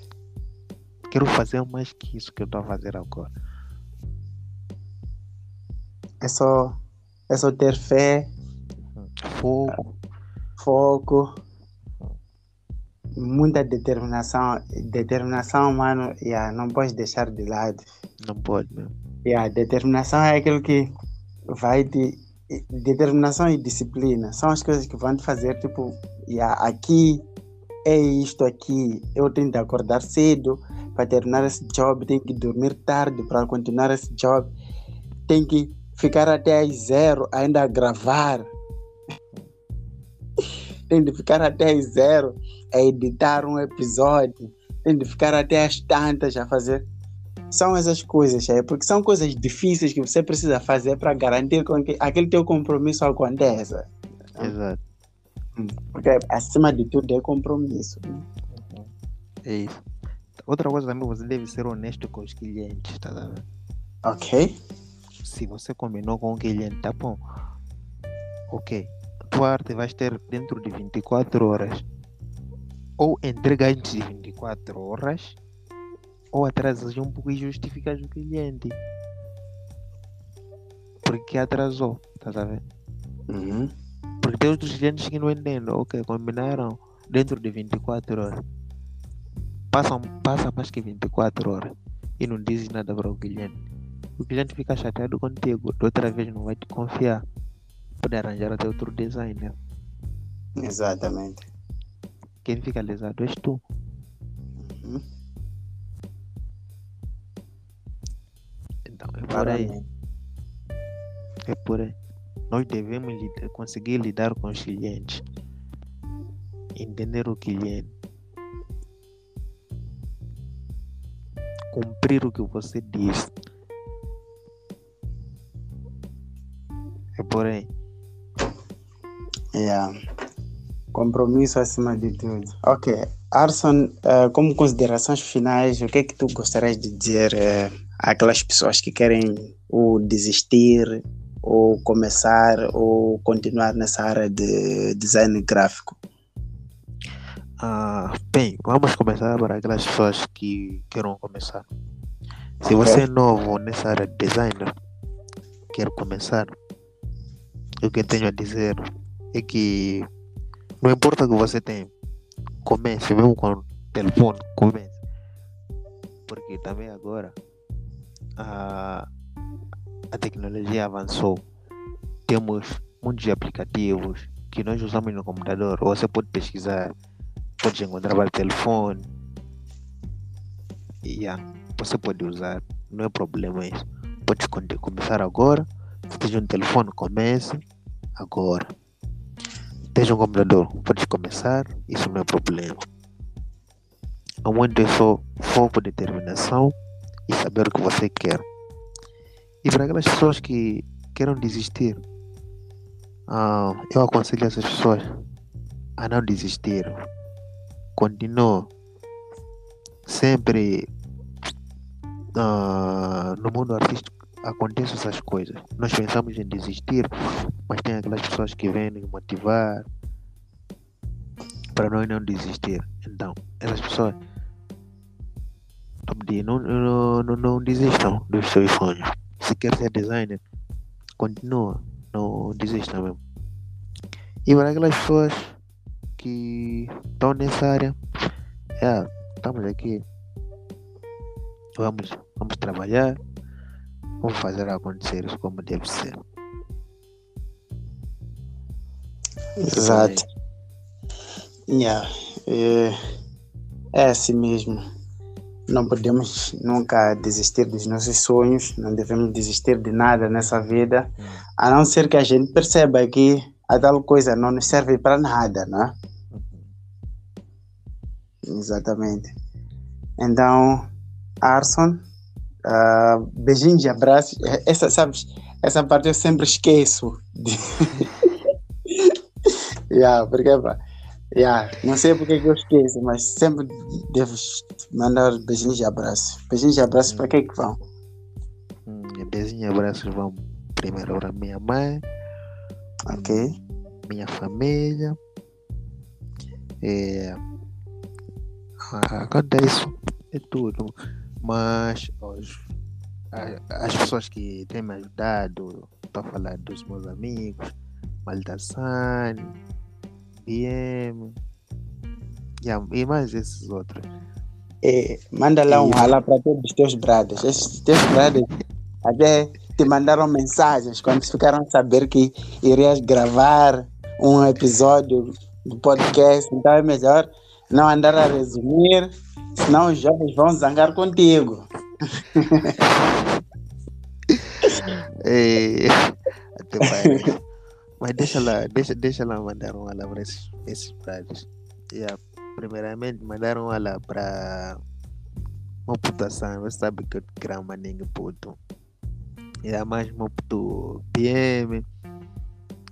Quero fazer mais que isso que eu estou a fazer agora. É só, é só ter fé, Fogo. foco, muita determinação. Determinação, mano, yeah, não pode deixar de lado. Não pode mesmo. Yeah, determinação é aquilo que vai te. Determinação e disciplina são as coisas que vão te fazer, tipo, yeah, aqui é isto aqui. Eu tenho que acordar cedo para terminar esse job, tenho que dormir tarde para continuar esse job, tenho que ficar até às zero ainda a gravar. tem de ficar até às zero a editar um episódio, tem de ficar até às tantas a fazer. São essas coisas, é, porque são coisas difíceis que você precisa fazer para garantir que aquele teu compromisso aconteça. Exato. Porque acima de tudo é compromisso. Né? É isso. Outra coisa também, você deve ser honesto com os clientes, tá vendo? Ok. Se você combinou com o cliente, tá bom. Ok. Tua arte vai ter dentro de 24 horas. Ou entrega antes de 24 horas, ou atrasas um pouco e justificas o cliente. Porque atrasou, tá vendo? Uhum. Porque tem outros clientes que não entendem. Ok, combinaram dentro de 24 horas. Passam, passa mais que 24 horas e não dizem nada para o cliente. O cliente fica chateado contigo. Da outra vez não vai te confiar. Pode arranjar até outro designer. Exatamente. Quem fica lesado és tu. É por aí. É por aí. Nós devemos lida- conseguir lidar com os clientes. Entender o cliente. Cumprir o que você diz. É por aí. Yeah. Compromisso acima de tudo. Ok. Arson, eh, como considerações finais, o que é que tu gostarias de dizer àquelas pessoas que querem ou desistir, ou começar, ou continuar nessa área de design gráfico? Ah, bem, vamos começar para aquelas pessoas que queiram começar. Se você é novo nessa área de designer, quer começar, o que tenho a dizer é que não importa o que você tem, comece, mesmo com o telefone, comece. Porque também agora a, a tecnologia avançou. Temos muitos aplicativos que nós usamos no computador. Você pode pesquisar, pode encontrar pelo telefone. Yeah, você pode usar, não é problema isso. Pode começar agora. Se tem um telefone, comece agora. Tem um computador, pode começar, isso não é problema. O muito é só foco, determinação e saber o que você quer. E para aquelas pessoas que queiram desistir, ah, eu aconselho essas pessoas a não desistir. Continua. Sempre ah, no mundo artístico acontecem essas coisas. Nós pensamos em desistir, mas tem aquelas pessoas que vêm nos motivar para nós não desistir. Então, essas pessoas não, não, não, não desistam dos seus sonhos. Se quer ser designer, continua, não desista mesmo. E para aquelas pessoas que estão nessa área, é, estamos aqui, vamos, vamos trabalhar, vamos fazer acontecer isso como deve ser. Exato. Yeah. É, é assim mesmo. Não podemos nunca desistir dos nossos sonhos, não devemos desistir de nada nessa vida, a não ser que a gente perceba que a tal coisa não nos serve para nada, né? Exatamente. Então, Arson, ah, beijinhos e abraços. Essa, sabes, essa parte eu sempre esqueço. De... yeah, porque, pá, yeah, não sei porque que eu esqueço, mas sempre devo mandar beijinhos e abraços. Beijinhos e abraços para quem que vão? Hum, beijinho e abraços vão primeiro para minha mãe, Ok? minha família. É, ah, quanto a isso, é tudo. Mas os, as pessoas que têm me ajudado, estou a falar dos meus amigos, Maldassani, BM, yeah, e mais esses outros. É, manda lá um alá para todos os teus brothers. Esses teus brothers até te mandaram mensagens quando ficaram a saber que irias gravar um episódio do podcast. Então é melhor não andar a resumir, senão os jovens vão zangar contigo. É, até parece. Mas deixa lá, deixa, deixa lá mandar uma lá para esses, esses pratos. Yeah. Primeiramente, mandaram lá para uma putação. Você sabe que eu grama ninguém puto. E yeah, mais uma PM.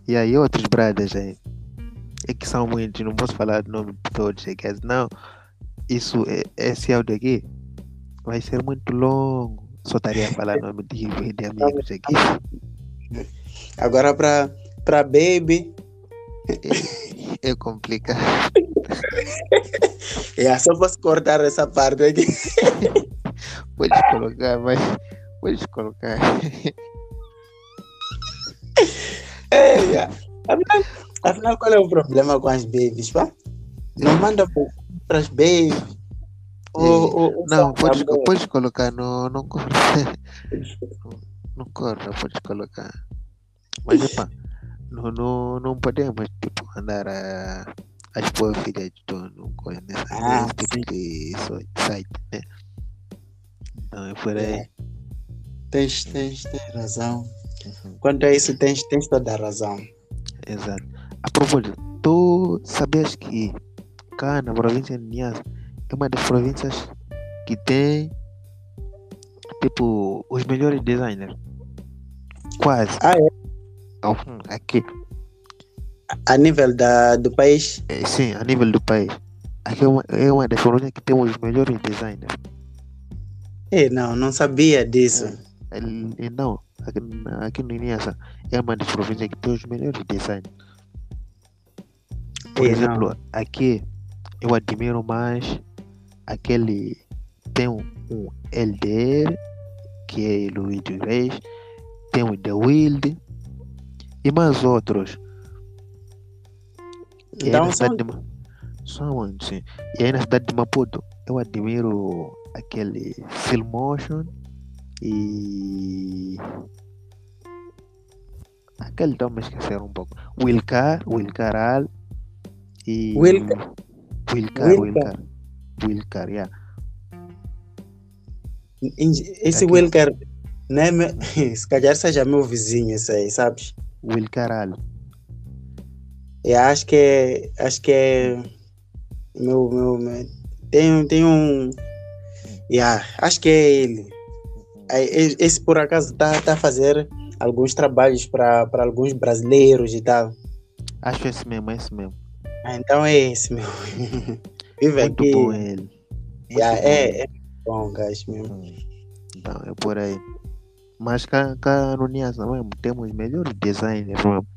E aí outros bradas aí. É que são muitos, não posso falar o nome de todos. É não, isso, é, esse áudio aqui vai ser muito longo. Só estaria a falar o nome de, de amigos aqui. Agora para para baby. É, é complicado. é, só posso cortar essa parte aqui. Pode colocar, mas pode colocar. É. Afinal, afinal, qual é o problema com as babies, pá? Não manda para as babies. Ou, não, pode, pode colocar, não, não corre. Não, corre, pode colocar. Mas epa, não, não, não podemos tipo, andar a, a expor filha de dono nessa ah, tipo de site, né? Então é por aí. É. Tens, tens, tens razão. Uhum. Quanto a isso, tens, tens toda a razão. Exato. A propósito, tu sabias que cá na província de Niassa é uma das províncias que tem tipo os melhores designers. Quase. Ah, é? Uhum, aqui. A nível da, do país? É, sim, a nível do país. Aqui é uma, é uma das províncias que tem os melhores designers. É, não, não sabia disso. É, não, aqui, aqui no Niassa é uma das províncias que tem os melhores designers. Por é, exemplo, não. aqui eu admiro mais aquele tem um, um LDR que é Luiz Reis, tem o The Wild e mais outros. E então, aí na cidade são... de são, sim. E aí na cidade de Maputo eu admiro aquele Motion e aquele então me esquecer um pouco. Wilcar, Wilcaral e Wilcar. Wilcar, Wilcar. Wilcar, yeah. Esse Wilcar, né, se calhar seja meu vizinho, isso aí, sabes? Wilcaral. Eu acho que é, acho que é meu, meu, meu tem, tem um yeah, acho que é ele. Esse por acaso está tá a fazer alguns trabalhos para alguns brasileiros e tal. Acho esse mesmo, é esse mesmo. Ah, então é esse meu. Vive Muito aqui. bom ele. Yeah, é, é bom, gajo mesmo. Então, é por aí. Mas cá, cá no Nias mesmo temos melhores designers mesmo.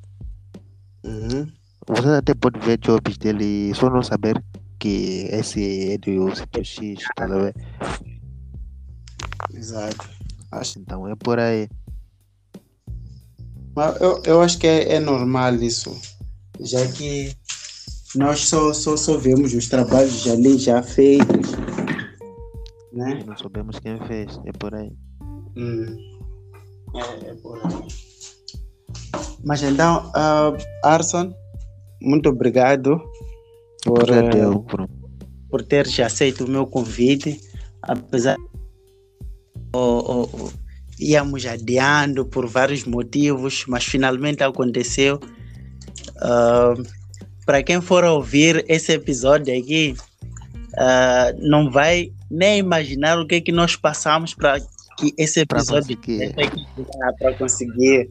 Uhum. Você até pode ver jobs dele, só não saber que esse é do X, tá vendo? Exato. Acho. Então é por aí. Mas eu, eu acho que é, é normal isso, já que nós só, só, só vemos os trabalhos ali já feitos. Né? Não sabemos quem fez, é por aí. Hum. É, é por aí. Mas então, uh, Arson, muito obrigado por, uh, por teres aceito o meu convite, apesar oh, oh, oh, íamos adiando por vários motivos, mas finalmente aconteceu. Uh, para quem for ouvir esse episódio aqui, uh, não vai nem imaginar o que é que nós passamos para que esse episódio para conseguir.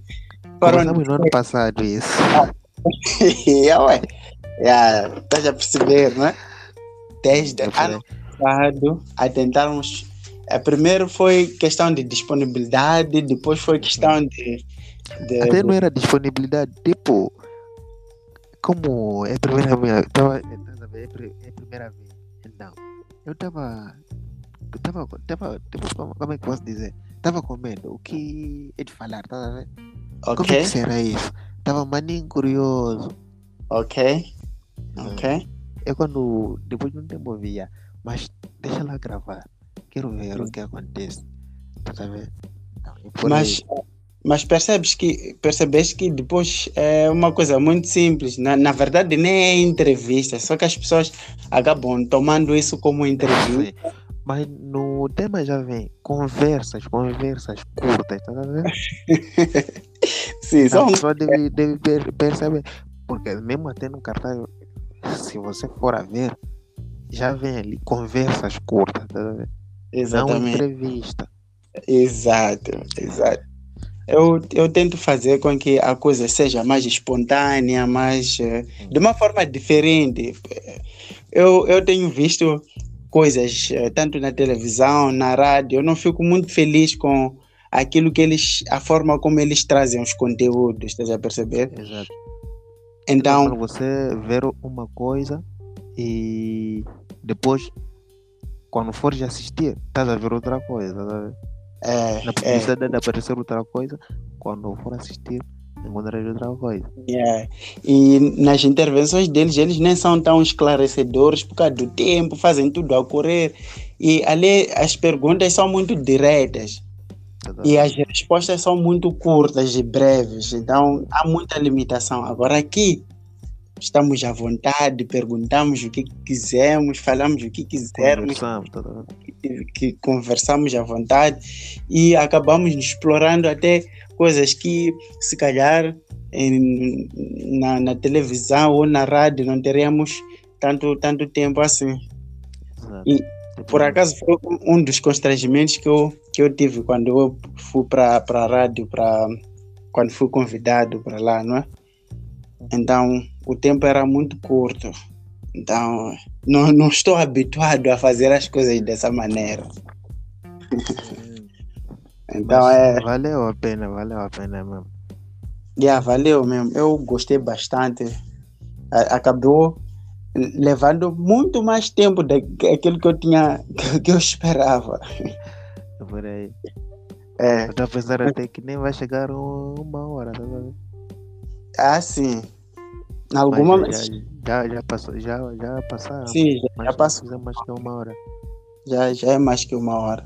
Passamos no ano passado isso. é, ué. É, tá já perceber, né? Desde é ano passado a tentarmos. É, primeiro foi questão de disponibilidade, depois foi questão de. de Até não era disponibilidade, tipo, como é a primeira vez, tava, é a primeira vez, então, eu tava, eu tava, tava, tipo, como é que posso dizer? Tava com medo, o que é de falar, tá a ver? Okay. Como é que será isso? Tava maninho curioso. Ok, ok. É quando, depois de um tempo via, mas deixa lá gravar, quero ver o que acontece, tá a ver? Então, mas... Aí, mas percebes que, percebes que depois é uma coisa muito simples. Na, na verdade, nem é entrevista, só que as pessoas acabam tomando isso como entrevista. Mas no tema já vem conversas, conversas curtas, tá vendo? Sim, A são pessoa deve, deve per- perceber. Porque mesmo até no cartaz, se você for a ver, já vem ali conversas curtas, tá a ver? não exatamente. entrevista. Exato, exato. Eu, eu tento fazer com que a coisa seja mais espontânea, mais eh, de uma forma diferente. Eu, eu tenho visto coisas eh, tanto na televisão, na rádio. Eu não fico muito feliz com aquilo que eles, a forma como eles trazem os conteúdos, estás a perceber? Exato. Então, Quando você ver uma coisa e depois, quando fores assistir, estás a ver outra coisa. Estás a ver? é, Na é, publicidade de aparecer outra coisa, quando for assistir, encontrar outra coisa. é. E nas intervenções deles, eles nem são tão esclarecedores por causa do tempo, fazem tudo a correr. E ali as perguntas são muito diretas. E as respostas são muito curtas e breves, então há muita limitação. Agora aqui estamos à vontade, perguntamos o que quisermos, falamos o que quisermos, Conversamos, ver? que, que conversamos à vontade e acabamos explorando até coisas que se calhar em- na, na televisão ou na rádio não teríamos tanto, tanto tempo assim. Exato. E, Por acaso foi um- um dos constrangimentos que eu, que eu tive quando eu fui para a rádio, pra, quando fui convidado para lá, não é? Então o tempo era muito curto. Então não, não estou habituado a fazer as coisas dessa maneira. Então mas é. Valeu a pena, valeu a pena mesmo. Yeah, valeu mesmo. Eu gostei bastante. Acabou levando muito mais tempo daquilo que eu tinha, que eu esperava. Por aí. É, Eu a pensar até que nem vai chegar um- uma hora, estás a ver? Assim, Mas alguma já, já, já passou, já, já passaram. Sim, já, já passou. precisa mais que uma hora. Já, já é mais que uma hora.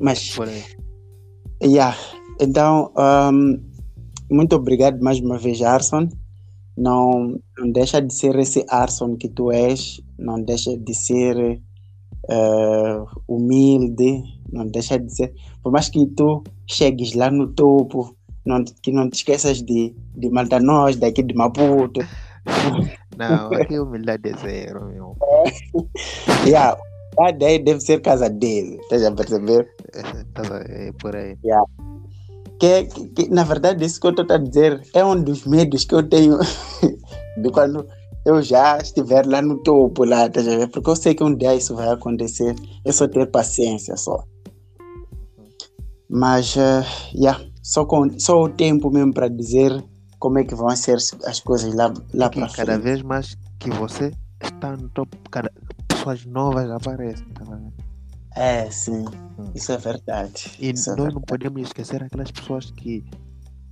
Mas, Por aí. yeah. Então, um, muito obrigado mais uma vez, Arson. Não, não deixa de ser esse Arson que tu és, não deixa de ser eh, humilde, não deixa de ser. Por mais que tu chegues lá no topo, não, que não te esqueças de, de mandar nós daqui de Maputo. Não, aqui humildade é zero, meu. Yeah, a daí deve ser casa dele, estás a perceber? Tá, é por aí. que, que, que, na verdade isso que eu estou a dizer é um dos medos que eu tenho de quando eu já estiver lá no topo lá, tá a ver? porque eu sei que um dia isso vai acontecer, é só ter paciência só. Mas, eh, yeah, só, com, só o tempo mesmo para dizer como é que vão ser as- as coisas lá, lá para cada frente. vez mais que você está no topo, cada, pessoas novas aparecem. Tá? É, sim, Hum. isso é verdade. E isso é nós não verdade. podemos esquecer aquelas pessoas que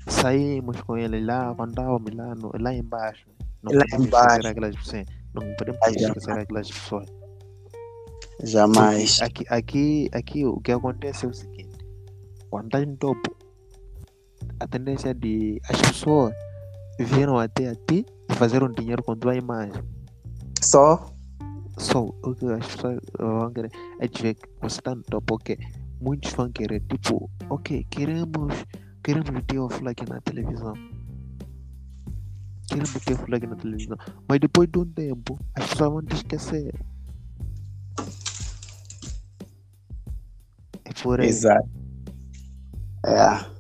saímos com eles lá, quando estávamos lá, no, lá embaixo. Não Lá podemos embaixo. esquecer aquelas pessoas. Não podemos já. esquecer aquelas pessoas. Jamais. Aqui, aqui, aqui o que acontece é o seguinte: quando está no topo, a tendência de as pessoas vieram até a ti e fazeram dinheiro com tua imagem. Só, Só o que as pessoas vão querer é ver que você está no topo, ok? Muitos vão querer, tipo, ok, queremos, queremos ter o flag na televisão. Queremos ter o flag na televisão. Mas depois de um tempo, as pessoas vão te esquecer. É por aí. exato. É.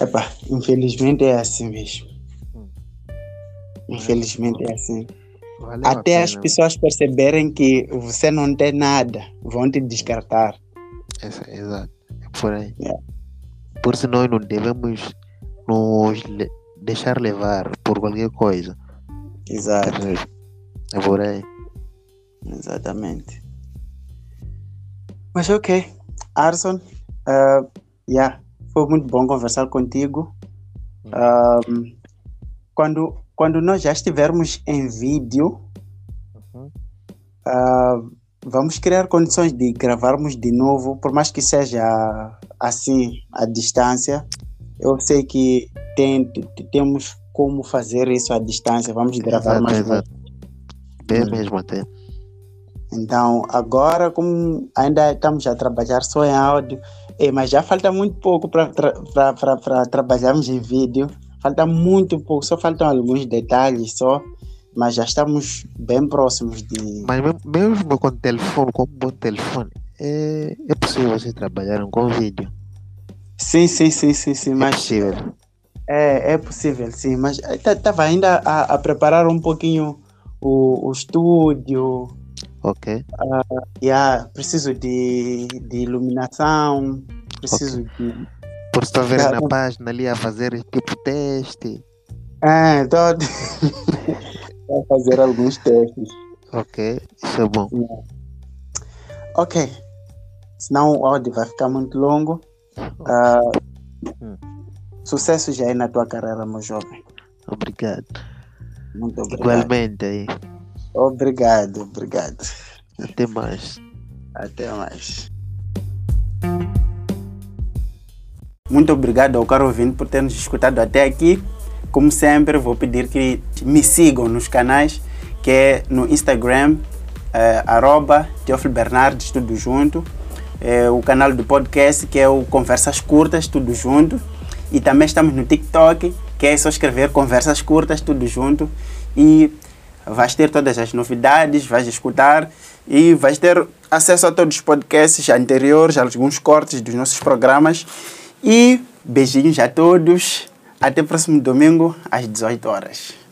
Epa, infelizmente é assim mesmo. Hum. Infelizmente é assim. Valeu Até as pena. pessoas perceberem que você não tem nada, vão te descartar. Essa- exato. É por aí. Yeah. Por isso nós não devemos nos deixar levar por qualquer coisa. Exato, É por aí. exatamente. Mas ok, Arson, uh, yeah, foi muito bom conversar contigo. Um, quando, quando nós já estivermos em vídeo, Uhum. Ah, vamos criar condições de gravarmos de novo, por mais que seja assim à distância. Eu sei que tem, temos como fazer isso à distância. Vamos gravar Exato, mais exato. Hum. mesmo até. Então, agora, como ainda estamos a trabalhar só em áudio, é, mas já falta muito pouco para tra trabalharmos em vídeo. Falta muito pouco, só faltam alguns detalhes só, mas já estamos bem próximos de. Mas mesmo com telefone, com um bom telefone, é, é possível você trabalhar com vídeo? Sim, sim, sim, sim, sim. É mas, possível. É, é possível, sim, mas estava ainda a, a, preparar um pouquinho o, o estúdio. Ok. Uh, yeah, preciso de, de iluminação, preciso okay. de. Por estar vendo na página ali a fazer tipo teste. É, estou a fazer alguns testes. Ok, isso é bom. Yeah. Ok, senão o áudio vai ficar muito longo. Uh, hum. Sucesso já aí na tua carreira, meu jovem. Obrigado. Muito obrigado. Igualmente aí. Obrigado, obrigado. Até mais. Até mais. Muito obrigado ao caro ouvinte por ter nos escutado até aqui. Como sempre, vou pedir que me sigam nos canais, que é no Instagram, é, arroba Teófilo Bernardes, tudo junto. É, o canal do podcast, que é o Conversas Curtas, tudo junto. E também estamos no TikTok, que é só escrever Conversas Curtas, tudo junto. E vais ter todas as novidades, vais escutar e vais ter acesso a todos os podcasts anteriores, alguns cortes dos nossos programas. E beijinhos a todos. Até próximo domingo, às 18 horas.